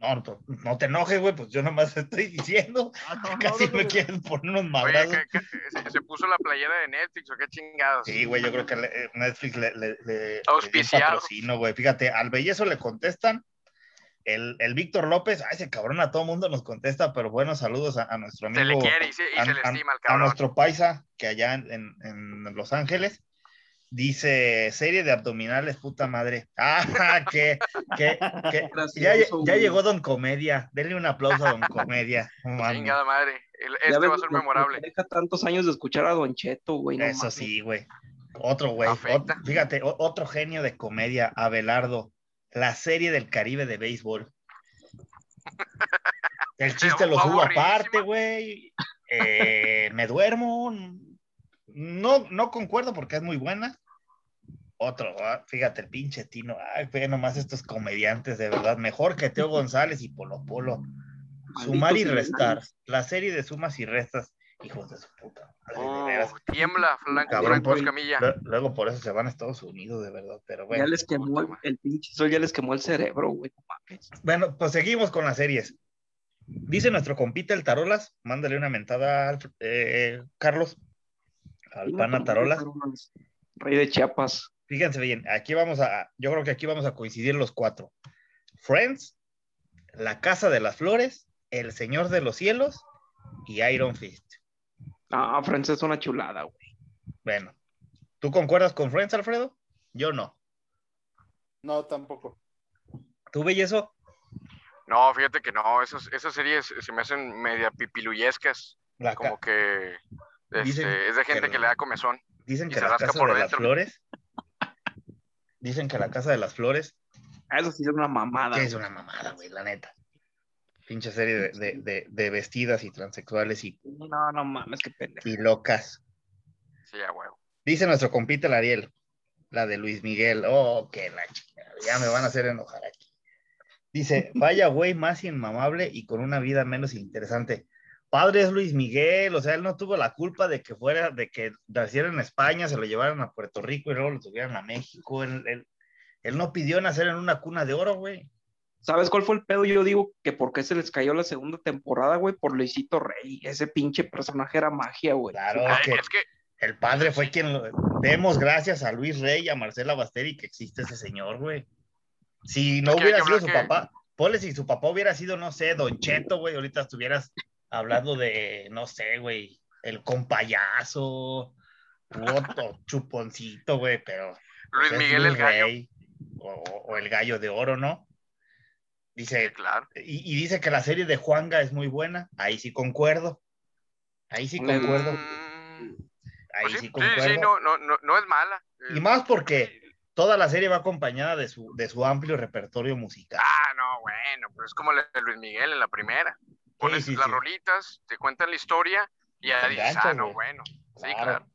No, no, no te enojes, güey, pues yo nomás estoy diciendo. Ah, no, no, Casi no, me no, quieres poner unos Oye, madrazos. que- que- se, puso la playera de Netflix o qué chingados. Sí, güey, yo creo que le- eh, Netflix le, le, le- Auspiciado. patrocino, güey. Fíjate, al bellezo le contestan. El, el Víctor López, ay, ese cabrón a todo mundo nos contesta, pero bueno, saludos a, a nuestro Se le amigo, quiere y se, y a, se le a- estima al a cabrón. nuestro paisa, que allá en, en- en Los Ángeles, dice serie de abdominales, puta madre. Ah, que, que, que- ya, ya llegó Don Comedia. Denle un aplauso a Don Comedia. Chingada madre. El- este ves va a ser memorable. Deja tantos años de escuchar a Don Cheto, güey. no Eso mames. sí, güey. Otro güey. Fíjate, otro genio de comedia, Abelardo. La serie del Caribe de béisbol. El chiste lo subo aparte, güey. Eh, me duermo. No, no concuerdo porque es muy buena. Otro, ah, fíjate, el pinche Tino. Ay, ve nomás estos comediantes, de verdad. Mejor que Teo González y Polo Polo. Sumar y restar. La serie de sumas y restas. Hijos de su puta. madre, de Oh, veras. tiembla, Franco, Cabrón, Franco por- Escamilla. Lue- Luego por eso se van a Estados Unidos, de verdad. Pero bueno. Ya les quemó el, el pinche sol, ya les quemó el cerebro, güey. no mames. Bueno, pues seguimos con las series. Dice nuestro compita el Tarolas, mándale una mentada al eh, Carlos, al pana Tarolas. Rey de Chiapas. Fíjense bien, aquí vamos a, yo creo que aquí vamos a coincidir los cuatro. Friends, La Casa de las Flores, El Señor de los Cielos y Iron Fist. Ah, Friends es una chulada, güey. Bueno, ¿tú concuerdas con Friends, Alfredo? Yo no. No, tampoco. ¿Tú ves eso? No, fíjate que no, esas, esas series se me hacen media pipiluyescas, La como que este, Dicen es de gente que que le da comezón. Dicen que se la Casa por de las. Flores. Dicen que la Casa de las Flores Ah, Eso sí es una mamada. es una mamada, güey, la neta. Pinche serie de, de, de, de vestidas y transexuales y, No, no mames, qué pendejo. y locas. Sí, a huevo. Dice nuestro compita el Ariel, la de Luis Miguel. Oh, qué la chingada, ya me van a hacer enojar aquí. Dice, vaya güey más inmamable y con una vida menos interesante. Padre es Luis Miguel, o sea, él no tuvo la culpa de que fuera, de que naciera en España, se lo llevaran a Puerto Rico y luego lo tuvieran a México. Él, él- él no pidió nacer en una cuna de oro, güey. ¿Sabes cuál fue el pedo? Yo digo que por qué se les cayó la segunda temporada, güey, por Luisito Rey. Ese pinche personaje era magia, güey. Claro, Ay, es que es que el padre fue quien lo... Demos gracias a Luis Rey y a Marcela Basteri que existe ese señor, güey. Si no Es hubiera sido su que- papá, ponle si su papá hubiera sido, no sé, Don Cheto, güey, ahorita estuvieras hablando de, no sé, güey, el compayazo, otro chuponcito, güey, pero... Luis pues, es Miguel el Luis gallo. Rey, o, o el gallo de oro, ¿no? Dice, Claro. y, y dice que la serie de Juanga es muy buena, ahí sí concuerdo. Ahí sí concuerdo. Mm, Ahí pues sí, concuerdo. sí, no, no, no, no es mala. Y más porque toda la serie va acompañada de su, de su amplio repertorio musical. Ah, no, bueno, pues es como la de Luis Miguel en la primera. Pones sí, las sí. rolitas, te cuentan la historia y ya dices, ah, no, bueno. Sí, Claro.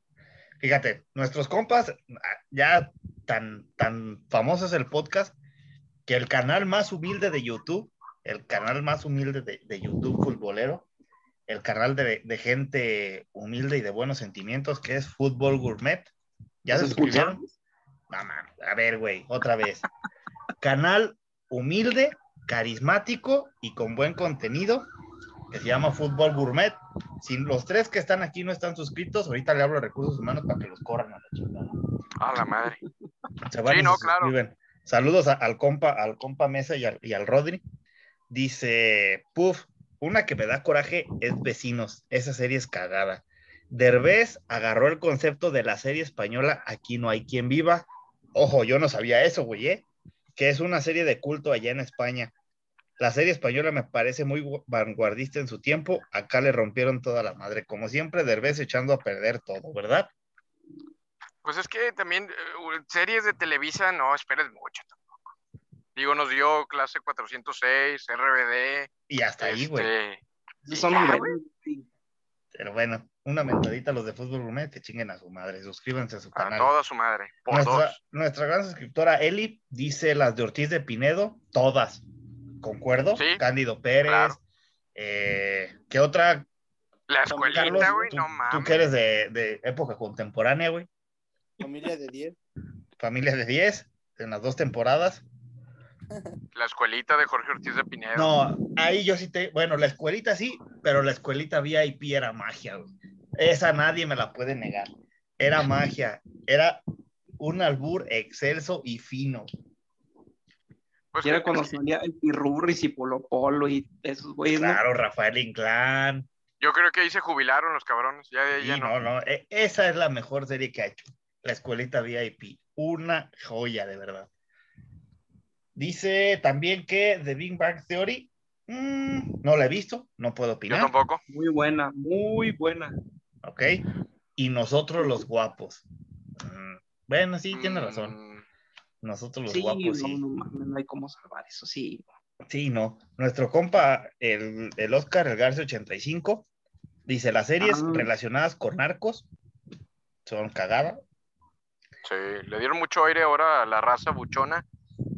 Fíjate, nuestros compas, ah, ya tan, tan famoso es el podcast, que el canal más humilde de YouTube, el canal más humilde de, de YouTube futbolero, el canal de, de gente humilde y de buenos sentimientos, que es Fútbol Gourmet. ¿Ya se man, a ver, güey, otra vez. Canal humilde, carismático y con buen contenido, que se llama Fútbol Gourmet. Si los tres que están aquí no están suscritos, ahorita le hablo a recursos humanos para que los corran a la chingada. A la madre. Se van Sí, no, claro. Saludos a- al compa, al compa Mesa y al, y al Rodri. Dice, puf, una que me da coraje es Vecinos. Esa serie es cagada. Derbez agarró el concepto de la serie española Aquí no hay quien viva. Ojo, yo no sabía eso, güey, ¿eh? que es una serie de culto allá en España. La serie española me parece muy gu- vanguardista en su tiempo. Acá le rompieron toda la madre. Como siempre, Derbez echando a perder todo, ¿verdad? Pues es que también eh, series de Televisa no esperes mucho tampoco. Digo, nos dio clase 406, RBD. Y hasta ahí, güey. este, y Son ya, güey. sí. Pero bueno, una mentadita a los de Fútbol Gourmet que chinguen a su madre. Suscríbanse a su A canal. toda su madre. Por Nuestra, dos. nuestra gran suscriptora Eli dice las de Ortiz de Pinedo, todas. ¿Concuerdo? Sí, Cándido Pérez. claro. eh, ¿Qué otra? La escuelita, güey, tú, no tú mames. que eres de, de época contemporánea, güey. Familia de 10. Familia de 10, en las dos temporadas. La escuelita de Jorge Ortiz de Pinedo. No, ahí yo sí te. Bueno, la escuelita sí, pero la escuelita VIP era magia, güey. Esa nadie me la puede negar. Era magia. Era un albur excelso y fino. Pues Y era cuando salía el Pirurris y Polo Polo y esos güeyes, ¿no? Claro, Rafael Inclán. Yo creo que ahí se jubilaron los cabrones. Ya Sí, ya no, no. no. e- Esa es la mejor serie que ha hecho. La escuelita VIP. Una joya, de verdad. Dice también que The Big Bang Theory. mm, no la he visto, no puedo Yo opinar. tampoco. Muy buena, muy buena. Ok. Y nosotros los guapos. Mm, bueno, sí, tiene razón. Nosotros los Sí, guapos, no, sí. no hay cómo salvar eso, sí. Sí, no. Nuestro compa, el, el Oscar, el Garce 85, dice: las series Ah. relacionadas con narcos son cagadas. Sí, le dieron mucho aire ahora a la raza buchona,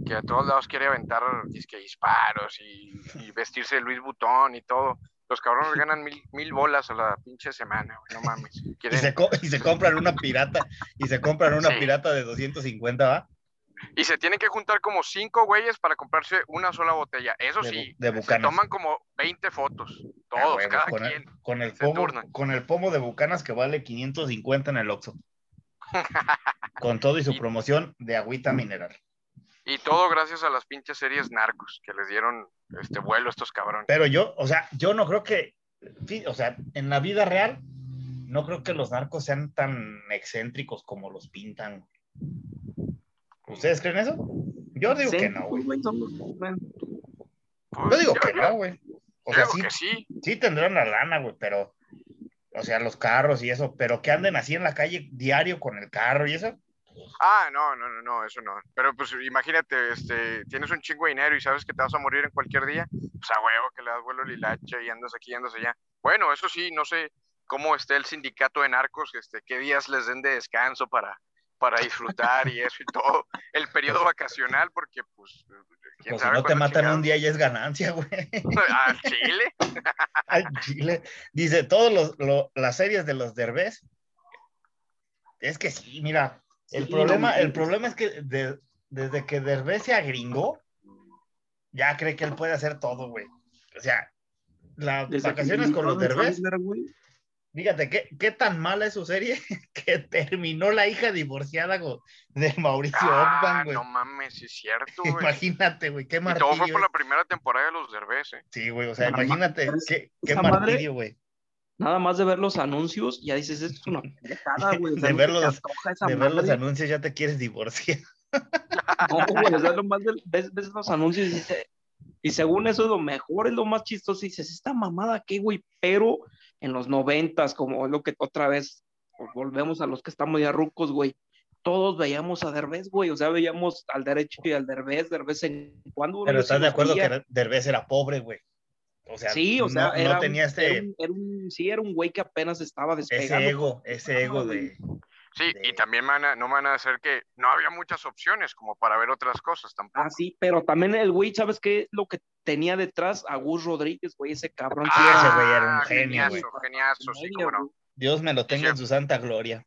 que a todos lados quiere aventar disque disparos y, y vestirse de Luis Butón y todo. Los cabrones ganan mil, mil bolas a la pinche semana, güey, no mames. Y se, y se compran una pirata, y se compran una Sí. pirata de 250, ¿va? Y se tienen que juntar como cinco güeyes para comprarse una sola botella. Eso De sí, de se toman como 20 fotos, Ah, todos, cada con, quien. el, con, el pomo, turnan. con el pomo de Bucanas que vale 550 en el Oxxo. con todo y su Y- promoción de agüita mineral. Y todo gracias a las pinches series narcos que les dieron este vuelo a estos cabrones. Pero yo, o sea, yo no creo que, o sea, en la vida real, no creo que los narcos sean tan excéntricos como los pintan. ¿Ustedes creen eso? Yo digo Sí, que no, güey. Pues, Yo digo yo- que yo- no, güey. O sea, sí. sí tendrán la lana, güey, pero, o sea, los carros y eso, pero que anden así en la calle diario con el carro y eso, Ah, no, no, no, no, eso no. Pero pues imagínate, este, tienes un chingo de dinero y sabes que te vas a morir en cualquier día, pues a huevo que le das vuelo lilacha y andas aquí y andas allá. Bueno, eso sí, no sé cómo esté el sindicato de narcos, este, qué días les den de descanso para, para disfrutar y eso y todo, el periodo vacacional, porque pues, quién Pues si sabe no te matan un día ya es ganancia, güey. Al Chile. Al Chile. Dice, todos los, lo- las series de los Derbez. Es que sí, mira, el Sí, problema, no, el problema es que de- desde que Derbez se agringó, ya cree que él puede hacer todo, güey. O sea, las Desde vacaciones con los Derbez, Sandler, fíjate, ¿qué, qué tan mala es su serie que terminó la hija divorciada go- de Mauricio Ah, Ockman, güey. no mames, sí es cierto, güey. Imagínate, güey, qué Y todo fue martirio. por la primera temporada de los Derbez, ¿eh? Sí, güey, o sea, Nada imagínate, qué, qué martirio, güey. Nada más de ver los anuncios, ya dices, esto es una pendejada, güey. De ver los- De ver los anuncios ya te quieres divorciar. No, güey, o sea, nomás ves, ves los anuncios y dices, y según eso es lo mejor, es lo más chistoso, y dices, esta mamada qué, güey, pero en los noventas, como lo que otra vez volvemos a los que estamos ya rucos, güey, todos veíamos a Derbez, güey, o sea, veíamos al derecho y al Derbez, Derbez en cuando Pero estás de acuerdo que Derbez era pobre, güey. O sea, sí, o sea, no, no era, un- tenía era este, un, era un- sí, era un güey que apenas estaba despegando. ese ego, ese ego de... Sí, de- y también van a- no van a hacer que no había muchas opciones como para ver otras cosas tampoco. Ah, sí, pero también el güey, ¿sabes qué? Lo que tenía detrás a Gus Rodríguez, güey, ese cabrón. sí Ah, era- ese güey era un genio, geniazo, güey. geniazo, sí, cómo no. Dios me lo tenga en su santa gloria.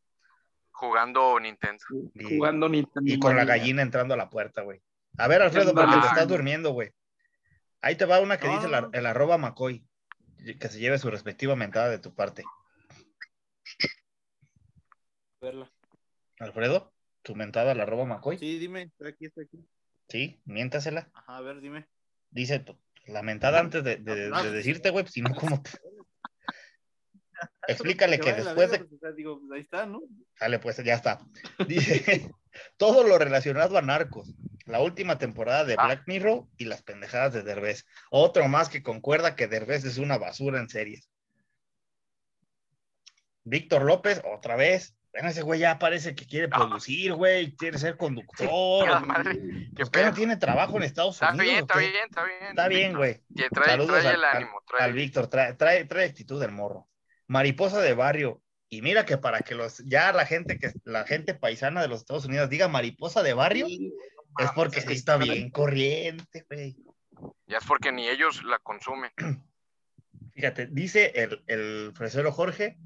Jugando Nintendo. Y- jugando Nintendo. Y con la gallina entrando a la puerta, güey. A ver, Alfredo, porque te Ah. estás durmiendo, güey. Ahí te va una que No, dice la- no. el arroba McCoy. Que se lleve su respectiva mentada de tu parte. Verla. Alfredo, tu mentada al arroba McCoy. Sí, Sí, dime, estoy aquí, estoy aquí. miéntasela. Ajá, a ver, dime. Dice la mentada antes de, de- de decirte, güey, pues, si no, ¿cómo? te- Explícale que la después de pues, o sea, digo, pues, ahí está, ¿no? Dale, pues ya está. Dice, todo lo relacionado a Narcos, la última temporada de Ah. Black Mirror y las pendejadas de Derbez. Otro más que concuerda que Derbez es una basura en series. Víctor López, otra vez. Bueno, ese güey ya parece que quiere Ah. producir, güey, quiere ser conductor. Madre, qué Pues que no tiene trabajo en Estados Está Unidos. bien, ¿o está bien, está bien. Está bien, güey. Trae, Saludos trae al- el ánimo, trae. Al Víctor, trae, trae, trae actitud del morro. Mariposa de barrio. Y mira que para que los, ya la gente que, la gente paisana de los Estados Unidos diga mariposa de barrio, es porque sí está sí, bien corriente, güey. Ya es porque ni ellos la consumen. Fíjate, dice el, el fresero Jorge,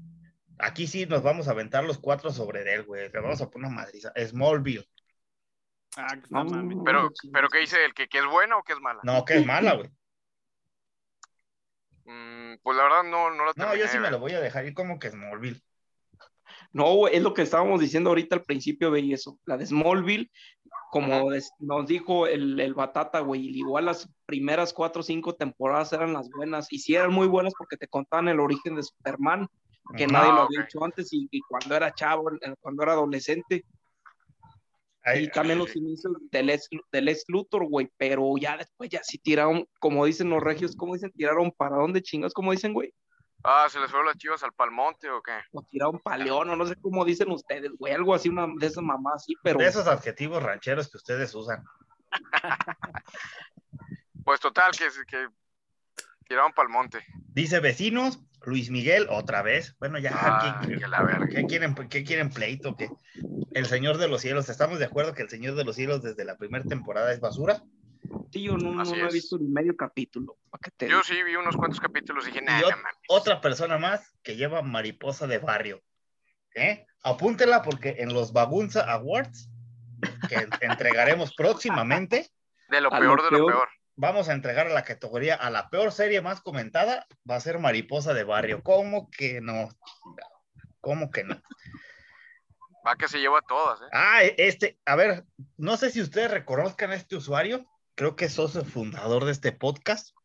aquí sí nos vamos a aventar los cuatro sobre él, güey. Le vamos a poner una madriza. Smallville. Ah, que No, mami. Pero, pero. ¿qué dice él? ¿Que, que es buena o que es mala? No, que es mala, güey. Mm, pues la verdad no, no la No, terminé. yo sí me lo voy a dejar ir como que Smallville. No, güey, es lo que estábamos diciendo ahorita al principio, güey, eso. La de Smallville, como nos dijo el, el Batata, güey, igual las primeras cuatro o cinco temporadas eran las buenas, y sí eran muy buenas porque te contaban el origen de Superman, que nadie lo había hecho antes, y, y cuando era chavo, eh, cuando era adolescente, Ay, y también los inicios de Les, de Les Luthor, güey, pero ya después ya sí tiraron, como dicen los regios, ¿cómo dicen? Tiraron para dónde chingas, ¿cómo dicen, güey? Ah, ¿se les fueron las chivas al palmonte o qué? O tiraron pa' León, o no sé cómo dicen ustedes, güey, algo así, una de esas mamás, sí, pero... de esos adjetivos rancheros que ustedes usan. Pues total, que, que tiraron palmonte. Dice vecinos, Luis Miguel, otra vez. Bueno, ya, Ah, ¿qué, que la verga. qué quieren, qué quieren pleito? ¿Qué? El Señor de los Cielos, ¿estamos de acuerdo que el Señor de los Cielos desde la primera temporada es basura? Sí, yo no, no, he visto ni medio capítulo. ¿para qué te Yo digo? sí vi unos cuantos capítulos y dije, nah, mames. otra persona más que lleva mariposa de barrio. ¿Eh? Apúntela porque en los Bagunza Awards, que en- entregaremos próximamente, De lo peor lo de lo peor. peor. Vamos a entregar a la categoría a la peor serie más comentada, va a ser Mariposa de Barrio. ¿Cómo que no? ¿Cómo que no? Va que se lleva todas, ¿eh? Ah, este, a ver, no sé si ustedes reconozcan a este usuario, creo que es socio fundador de este podcast.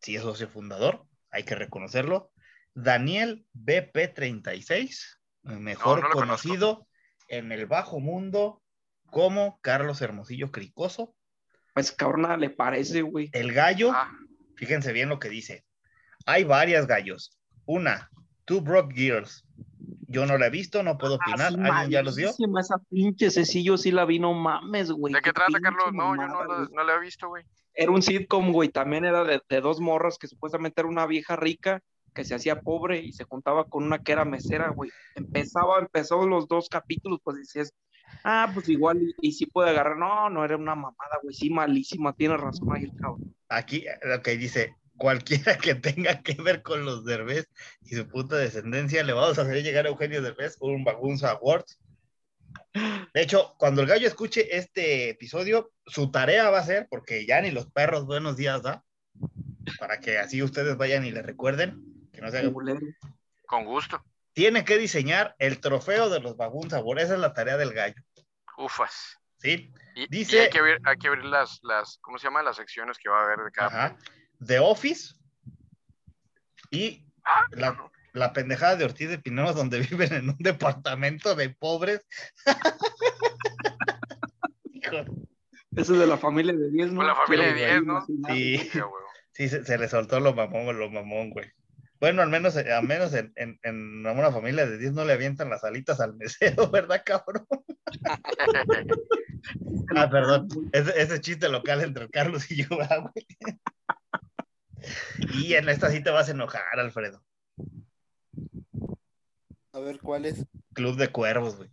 Sí, es socio fundador, hay que reconocerlo. Daniel BP36, mejor No, no conocido en el bajo mundo como Carlos Hermosillo Cricoso. Pues cabrón, nada le parece, güey. El gallo, Ah, fíjense bien lo que dice. Hay varias gallos. Una, Two Broke Girls. Yo no la he visto, no puedo opinar. Ah, ¿Alguien ya los vio? Esa pinche Cecillo sí la vi, no mames, güey. ¿De qué qué trata, Carlos? No, yo no, la- no la he visto, güey. Era un sitcom, güey, también era de, de dos morras que supuestamente era una vieja rica que se hacía pobre y se juntaba con una que era mesera, güey. Empezaba, empezó los dos capítulos, pues decías, ah, pues igual y, y sí puede agarrar. No, no era una mamada, güey, sí, malísima, tiene razón ahí el cabrón. Aquí, lo que dice, cualquiera que tenga que ver con los Derbez y su puta descendencia, le vamos a hacer llegar a Eugenio Derbez un Bagunza Award. De hecho, cuando el gallo escuche este episodio, su tarea va a ser, porque ya ni los perros buenos días da, para que así ustedes vayan y le recuerden, que no se haga- Culero. Con gusto. tiene que diseñar el trofeo de los Bagunza Award, esa es la tarea del gallo, Ufas. ¿sí? Y, y Dice- hay que ver, hay que ver las, las, ¿cómo se llama? Las secciones que va a haber de cada. Ajá. The Office y Ah, la, la pendejada de Ortiz de Pinedo donde viven en un departamento de pobres. Hijo, Ese es de la familia de 10, ¿no? Con la familia de Quiero 10, ¿no? Sí. sí, se, se le soltó lo mamón, lo mamón, güey. Bueno, al menos, al menos en, en, en una familia de 10 no le avientan las alitas al mesero, ¿verdad, cabrón? Ah, perdón. Ese, ese chiste local entre Carlos y yo, ¿verdad, güey? Y en esta sí te vas a enojar, Alfredo. A ver, ¿cuál es? Club de Cuervos, güey.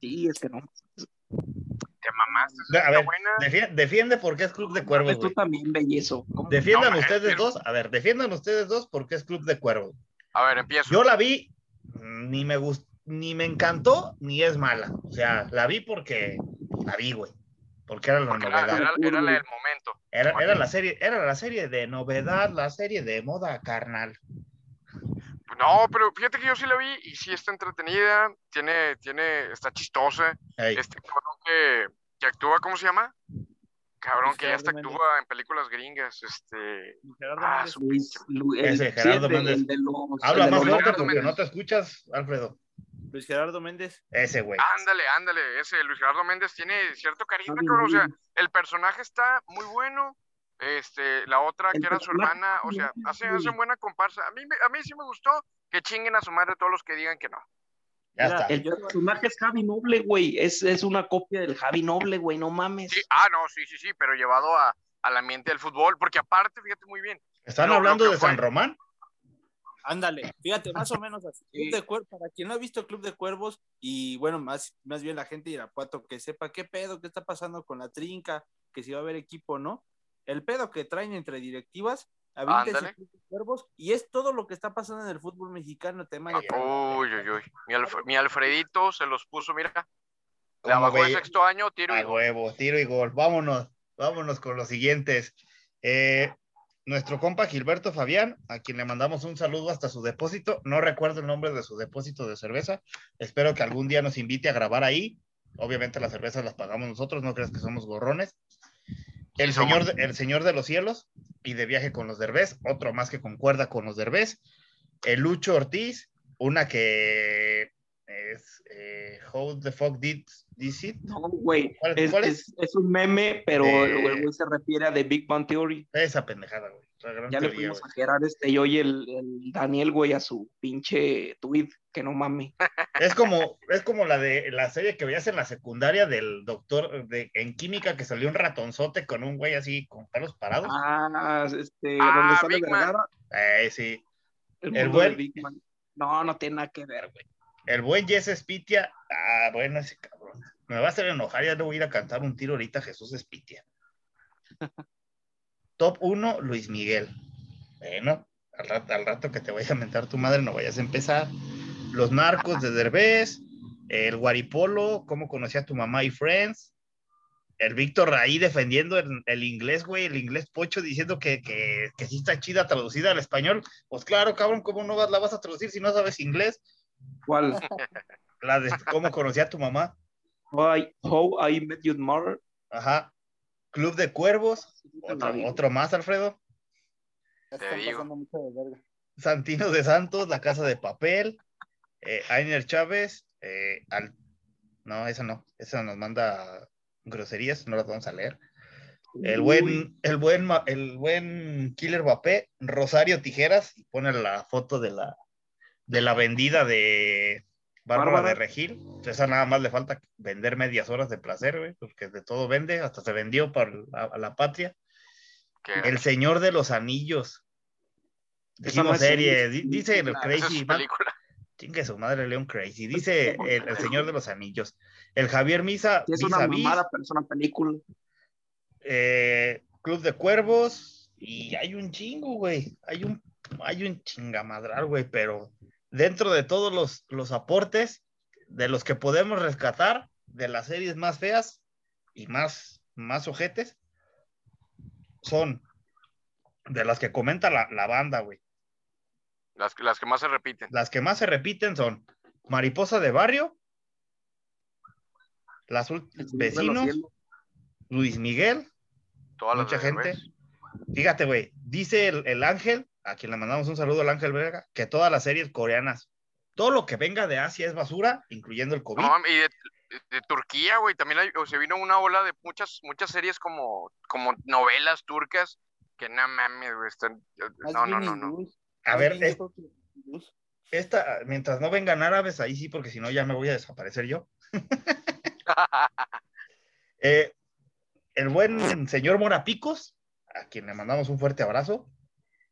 Sí, es que no. Mamaste. A ver, buena. defiende por qué es Club de Cuervos, Tú también, bellezo. Defiendan No, ustedes pero- dos, a ver, defiendan ustedes dos porque es Club de Cuervos. A ver, empiezo. Yo la vi, mm, ni me gustó, ni me encantó, ni es mala. O sea, la vi porque la vi, güey. Porque era la Porque era, novedad. era, era la del momento. Era, era la serie, era la serie de novedad, la serie de moda carnal. No, pero fíjate que yo sí la vi y sí está entretenida, tiene, tiene, está chistosa. Ey, Este cabrón que, que actúa, ¿cómo se llama? Cabrón que ya hasta actúa en películas gringas, este... Gerardo Ah, Méndez. su Luis, Lu- el- Ese, Gerardo Méndez. de los- Habla de más fuerte porque Méndez. no te escuchas, Alfredo. Luis Gerardo Méndez. Ese, güey. Ándale, ándale, ese Luis Gerardo Méndez tiene cierto carisma, cabrón, o sea, el personaje está muy bueno, este, la otra que era su hermana, o sea, hacen buena comparsa. A mí, me- a mí sí me gustó que chinguen a su madre todos los que digan que no. Ya Mira, está. El personaje es Javi Noble, güey. Es, es una copia del Javi Noble, güey. No mames. Sí, ah, no, sí, sí, sí, pero llevado a, al ambiente del fútbol, porque aparte, fíjate muy bien, ¿Están hablando de fue. San Román? Ándale, fíjate, más o menos así. Club de Cuervos, para quien no ha visto Club de Cuervos, y bueno, más, más bien la gente de Irapuato que sepa qué pedo, qué está pasando con la trinca, que si va a haber equipo, ¿no? El pedo que traen entre directivas, Cuervos, y es todo lo que está pasando en el fútbol mexicano, tema de Uy, uy, uy. Mi, Alf- mi Alfredito se los puso, mira. Le bajó el sexto año, tiro y gol. huevo, tiro y gol. Vámonos, vámonos con los siguientes. Eh, nuestro compa Gilberto Fabián, a quien le mandamos un saludo hasta su depósito. No recuerdo el nombre de su depósito de cerveza. Espero que algún día nos invite a grabar ahí. Obviamente las cervezas las pagamos nosotros, no creas que somos gorrones. El, señor, de- el señor de los cielos y de viaje con los derbés, otro más que concuerda con los derbés. El Lucho Ortiz, una que es eh, How the fuck did this it? No, güey. ¿Cuál- Es, cuál es? es- es un meme, pero Eh, el el güey se refiere a The Big Bang Theory. Esa pendejada, güey. Ya le teoría, fuimos güey. a Gerard este y hoy el, el Daniel, güey, a su pinche tweet, que no mame. Es como, es como la de la serie que veías en la secundaria del doctor de, en química que salió un ratonzote con un güey así con pelos parados. Ah, este, Ah, donde sale. Vergara, Eh, sí. el, buen- Big Man. No, no tiene nada que ver, güey. El buen Jess Spitia. Ah, bueno, ese cabrón. Me va a hacer enojar, ya le voy a ir a cantar un tiro ahorita a Jesús Spitia. Top 1, Luis Miguel. Bueno, al rato, al rato que te vaya a mentar tu madre, no vayas a empezar. Los narcos de Derbez, el Guaripolo, cómo conocí a tu mamá y Friends, el Víctor Raí defendiendo el, el inglés, güey, el inglés pocho, diciendo que, que, que sí está chida traducida al español. Pues claro, cabrón, ¿cómo no vas, la vas a traducir si no sabes inglés? ¿Cuál? La de cómo conocí a tu mamá. Why- How I Met Your Mother. Ajá. Club de Cuervos, otro, otro más, Alfredo. Te están digo. pasando mucho de verga. Santino de Santos, La Casa de Papel, eh, Ainer Chávez, eh, al... no, esa no, esa nos manda groserías, no las vamos a leer. El buen, el buen, el buen Killer Mbappé, Rosario Tijeras, y pone la foto de la, de la vendida de, Bárbara, Bárbara. de Regil. Esa nada más le falta vender medias horas de placer, güey, porque de todo vende, hasta se vendió para la, a la patria. El Señor de los Anillos. Es serie, es dice el es Crazy, película. chingue su madre León Crazy, dice el, el Señor de los Anillos. El Javier Misa, Sí, es vis una vis, mamada, pero es una película. eh, Club de Cuervos, y hay un chingo, güey. Hay un, hay un chingamadral, güey, pero dentro de todos los, los aportes de los que podemos rescatar de las series más feas y más, más ojetes, son de las que comenta la, la banda, güey. Las, las que más se repiten. Las que más se repiten son Mariposa de Barrio, Las Vecinos. Luis Miguel, Todas mucha gente. Fíjate, güey, dice el, el Ángel, a quien le mandamos un saludo al Ángel Verga, que todas las series coreanas, todo lo que venga de Asia es basura, incluyendo el COVID. No, y de, de Turquía, güey, también hay- o se vino una ola de muchas, muchas series como, como novelas turcas que no mames, güey, están... No, no, no, no. a ver, es- esta, mientras no vengan árabes, ahí sí, porque si no ya me voy a desaparecer yo. Eh, el buen señor Morapicos, a quien le mandamos un fuerte abrazo,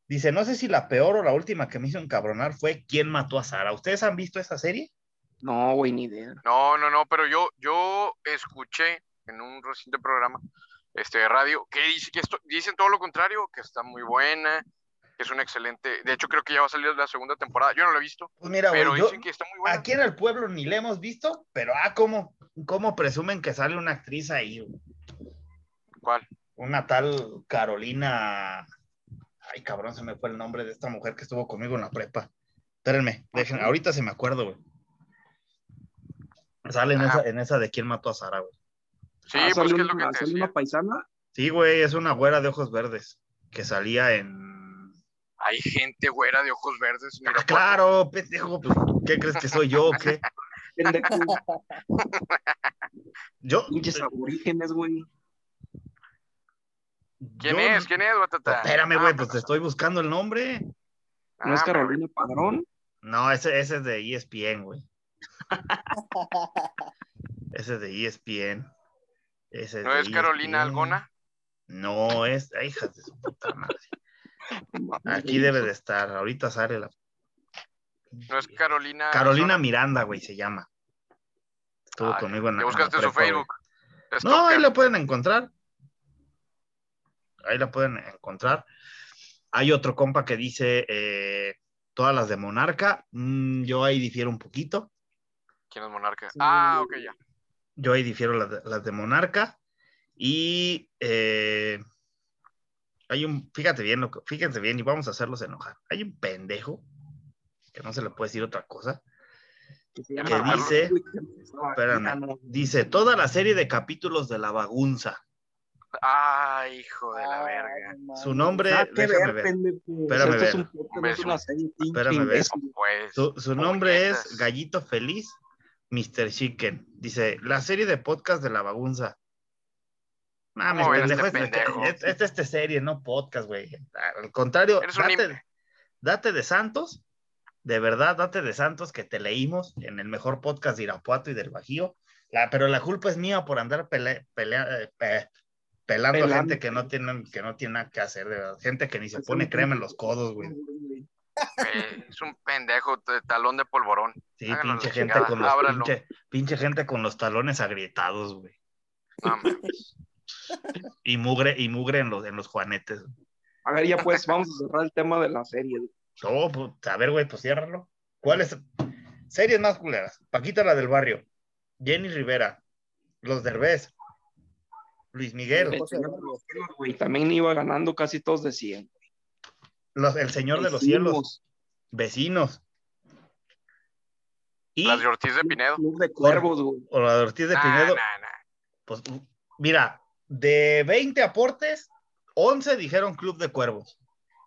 dice, no sé si la peor o la última que me hizo encabronar fue ¿Quién mató a Sara? ¿Ustedes han visto esa serie? No, güey, ni idea. No, no, no, pero yo, yo escuché en un reciente programa este, de radio que dice que esto, dicen todo lo contrario, que está muy buena, que es un excelente. De hecho, creo que ya va a salir la segunda temporada. Yo no la he visto, Pues mira, güey, pero yo- dicen que está muy buena. aquí en el pueblo ni la hemos visto, pero ah, cómo, cómo presumen que sale una actriz ahí, güey. ¿Cuál? una tal Carolina, ay cabrón, se me fue el nombre de esta mujer que estuvo conmigo en la prepa. Espérenme, dejen, ahorita se me acuerdo, güey. Sale en esa, en esa de quién mató a Sara, güey. Sí, Ah, pues es lo una- que te sale decía. una paisana. Sí, güey, es una güera de ojos verdes que salía en. Hay gente güera de ojos verdes. en Ah, claro, pendejo, pues, ¿qué crees que soy yo o qué? Yo. Pinches aborígenes, güey. ¿Quién yo- es? ¿Quién es, Batata? Espérame, Ah, güey, pues pues, te estoy buscando el nombre. ¿No es ah, Carolina Padrón? No, ese, ese es de E ESPN, güey. ese es de E ESPN. Ese ¿No de E es Carolina ESPN. Algona? No, es. Ay, hijas de su puta madre. Aquí debe de estar. Ahorita sale la. ¿No es Carolina? Carolina Miranda, güey, se llama. Estuvo Ah, conmigo en la. ¿Ya en la buscaste su. Facebook? No, ahí la pueden encontrar. Ahí la pueden encontrar. Hay otro compa que dice eh, todas las de Monarca. Mm, yo ahí difiero un poquito. ¿Quién es Monarca? Sí. Ah, ok, ya. Yo ahí difiero las de, las de Monarca. Y eh, hay un, fíjate bien, lo que- fíjense bien, y vamos a hacerlos enojar. Hay un pendejo, que no se le puede decir otra cosa, Que dice, espérame, no. dice toda la serie de capítulos de la bagunza. Ay, hijo de la Ah, verga. no. Su nombre, Nada que déjame ver, ver. pendejo. Espérame es ver. un es una serie, pinche espérame ver. Pues. Su, su nombre es. Gallito Feliz, Mr. Chicken. Dice, la serie de podcast de la bagunza. Mames, ¿Cómo ves, pendejo, este este, pendejo? este- este- este serie, no podcast, güey. Al contrario, date, de Santos, de verdad, date de Santos, que te leímos en el mejor podcast de Irapuato y del Bajío. La, pero la culpa es mía por andar pele- pelea- eh, pe- pelando gente que no, tiene, que no tiene nada que hacer, de verdad. Gente que ni se pone crema en los codos, güey. es un pendejo de talón de polvorón. Sí, pinche gente chingada, con los pinche, pinche gente con los talones agrietados, güey. No. Y mugre, y mugre en los, en los juanetes. A ver, ya pues, vamos a cerrar el tema de la serie. Oh, pues, a ver, güey, pues ciérralo. ¿Cuáles? Series más culeras. Paquita la del barrio. Jenny Rivera. Los Derbez. Luis Miguel. El Señor de los Cielos, güey, también iba ganando casi todos de 100. Los- el Señor de los Cielos. Vecinos, Vecinos. Y Las de Ortiz de Pinedo. Club de Cuervos, güey. o la de Ortiz de Nah, Pinedo. nah, nah. Pues, mira, de 20 aportes, 11 dijeron Club de Cuervos.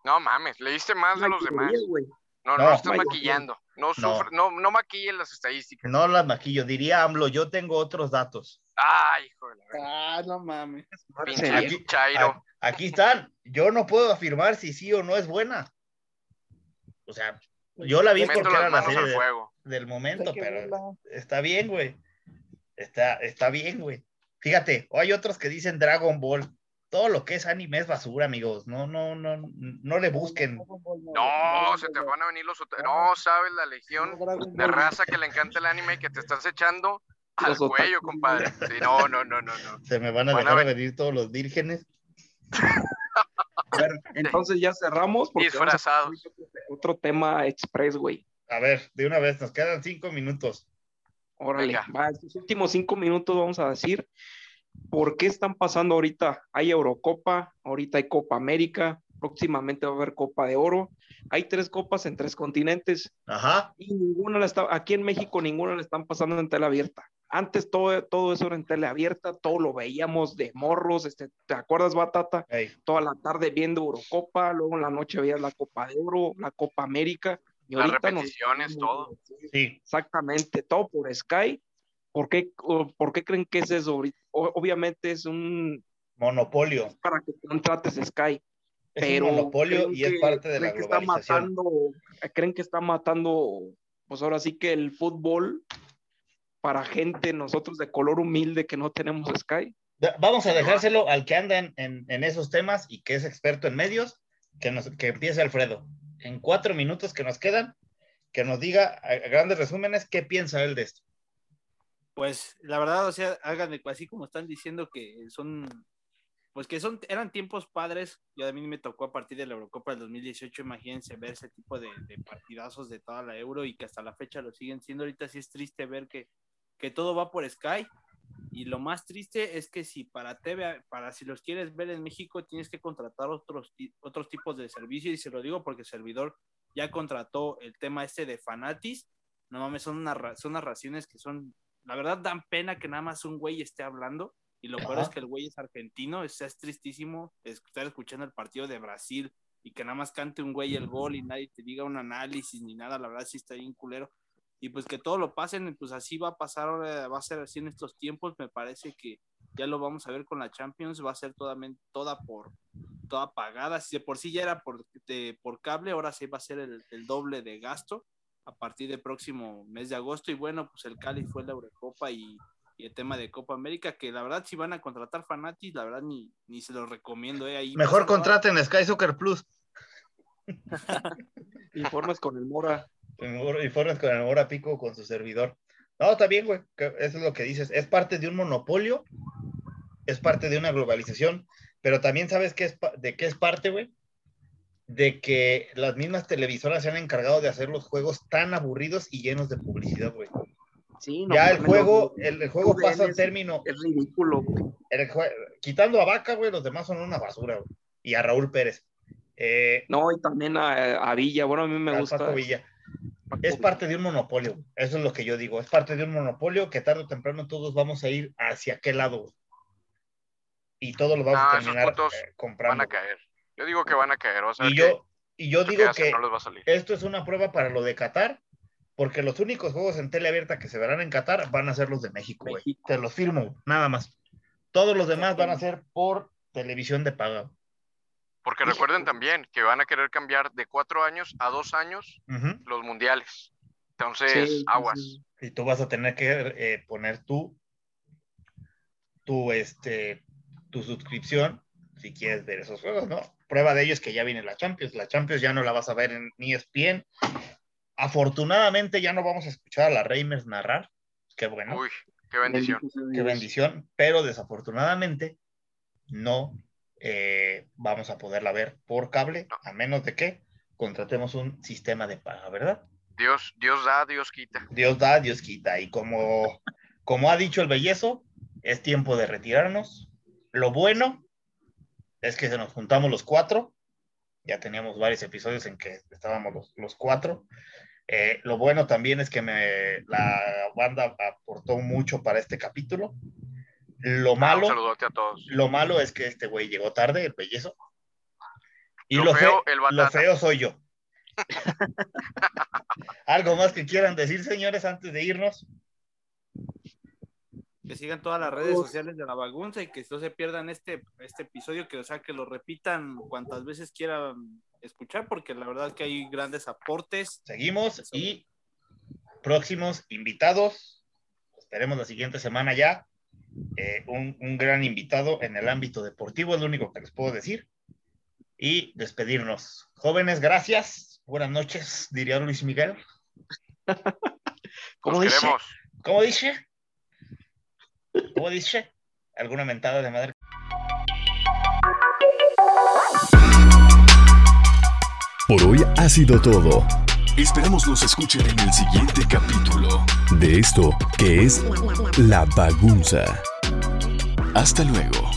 No mames, leíste más de los demás. güey. No, No. no, estás Vaya, maquillando. No, No. sufre, no, no maquillen las estadísticas. No las maquillo, diría AMLO, yo tengo otros datos. Ay, hijo de la. Ah, no mames. Pinche. Aquí- Chairo. Aquí están. Yo no puedo afirmar si sí o no es buena. O sea, yo la vi porque era la serie de, fuego. del momento, pero está bien, güey. Está, está bien, güey. Fíjate, o hay otros que dicen Dragon Ball. Todo lo que es anime es basura, amigos. No, no, no, no le busquen. No, se te van a venir los. No, sabes la legión de raza que le encanta el anime y que te estás echando al cuello, compadre. Sí, no, no, no, no, no. Se me van a Van dejar venir todos los vírgenes. A ver, entonces ya cerramos. porque Disfrazados. otro tema express, güey. A ver, de una vez, nos quedan cinco minutos. Órale, Venga. va, estos últimos cinco minutos vamos a decir por qué están pasando ahorita. Hay Eurocopa, ahorita hay Copa América, próximamente va a haber Copa de Oro. Hay tres copas en tres continentes Ajá. y ninguna la está, aquí en México ninguna la están pasando en tele abierta. Antes todo, todo eso era en tele abierta, todo lo veíamos de morros, este, ¿te acuerdas, Batata? Toda la tarde viendo Eurocopa, luego en la noche veías la Copa de Oro, la Copa América. Y Las ahorita nos- repeticiones, todo. sí. Exactamente, todo por Sky. ¿Por qué, o- por qué creen que es eso? obviamente es un Monopolio. para que contrates Sky, Es pero un monopolio y es que- parte de la que está globalización. matando, creen que está matando, pues ahora sí que el fútbol para gente, nosotros de color humilde que no tenemos Sky. Vamos a dejárselo al que anda en, en- en esos temas y que es experto en medios, que, nos, que empiece Alfredo. En cuatro minutos que nos quedan, que nos diga a grandes resúmenes qué piensa él de esto. Pues la verdad, o sea, hagan de así como están diciendo que son, pues que son, eran tiempos padres. Yo a mí me tocó a partir de la Eurocopa del 2018, imagínense ver ese tipo de, de partidazos de toda la Euro y que hasta la fecha lo siguen siendo. Ahorita sí es triste ver que, que todo va por Sky. Y lo más triste es que si para TV, para si los quieres ver en México, tienes que contratar otros, otros tipos de servicio. Y se lo digo porque el servidor ya contrató el tema este de Fanatis. No mames, son, narra- son narraciones que son, la verdad, dan pena que nada más un güey esté hablando. Y lo peor Ajá. es que el güey es argentino. Es, es tristísimo estar escuchando el partido de Brasil y que nada más cante un güey el gol y nadie te diga un análisis ni nada. La verdad, sí está bien culero y pues que todo lo pasen, pues así va a pasar, ahora va a ser así en estos tiempos, me parece que ya lo vamos a ver con la Champions, va a ser toda, toda por toda pagada, si de por sí ya era por, de- por cable, ahora sí va a ser el, el doble de gasto a partir del próximo mes de agosto y bueno, pues el Cali fue la Eurocopa y, y el tema de Copa América, que la verdad si van a contratar Fanatis, la verdad ni, ni se los recomiendo, eh, ahí Mejor contraten Sky Soccer Plus. Informes con el Mora. Informes con el Mora Pico con su servidor. No, está bien, güey. Eso es lo que dices. Es parte de un monopolio, es parte de una globalización, pero también sabes qué es de qué es parte, güey. De que las mismas televisoras se han encargado de hacer los juegos tan aburridos y llenos de publicidad, güey. Sí, no Ya el juego, el, el juego pasa a es- término. Es ridículo, güey. el quitando a Vaca, güey, los demás son una basura, güey. Y a Raúl Pérez. Eh, No, y también a, a Villa. Bueno, a mí me al gusta. Paco Villa. Paco Es Villa. parte de un monopolio. Eso es lo que yo digo. Es parte de un monopolio que tarde o temprano todos vamos a ir hacia aquel lado. güey. Y todos lo vamos Ah, a esos terminar puntos eh, Van comprando. a caer. Yo digo que van a caer. O sea, Y que yo, y yo que digo que no les va a salir. esto es una prueba para lo de Qatar, porque los únicos juegos en tele abierta que se verán en Qatar van a ser los de México, güey. Te los firmo, nada más. Todos los demás van a ser por televisión de paga. Porque recuerden también que van a querer cambiar de cuatro años a dos años los mundiales. Entonces, sí, aguas. sí. y tú vas a tener que eh, poner tu, tu, este, tu suscripción si quieres ver esos juegos, ¿no? Prueba de ello es que ya viene la Champions. La Champions ya no la vas a ver en ESPN. Afortunadamente ya no vamos a escuchar a la Reimers narrar. Qué bueno, Uy, qué bendición. Qué Dios. bendición. Pero desafortunadamente no eh, vamos a poderla ver por cable, a menos de que contratemos un sistema de paga, ¿verdad? Dios, Dios da, Dios quita. Dios da, Dios quita. Y como, como ha dicho el bellezo, es tiempo de retirarnos. Lo bueno es que se nos juntamos los cuatro. Ya teníamos varios episodios en que estábamos los, los cuatro. Eh, lo bueno también es que me, la banda aportó mucho para este capítulo. Lo Ah, malo, saludote a todos. lo malo es que este güey llegó tarde, el bellezo. Y Lo lo, feo, fe- el lo feo soy yo. ¿Algo más que quieran decir, señores, antes de irnos? Que sigan todas las redes sociales de la bagunza y que no se pierdan este, este episodio, que o sea que lo repitan cuantas veces quieran escuchar, porque la verdad que hay grandes aportes. Seguimos y próximos invitados. Esperemos la siguiente semana ya. eh, un, un gran invitado en el ámbito deportivo, es lo único que les puedo decir. Y despedirnos. Jóvenes, gracias. Buenas noches, diría Luis Miguel. ¿Cómo Los dice? queremos. ¿Cómo dice? ¿Cómo dice? ¿Alguna mentada de madre? Por hoy ha sido todo. Esperamos nos escuchen en el siguiente capítulo de esto que es La Bagunza. Hasta luego.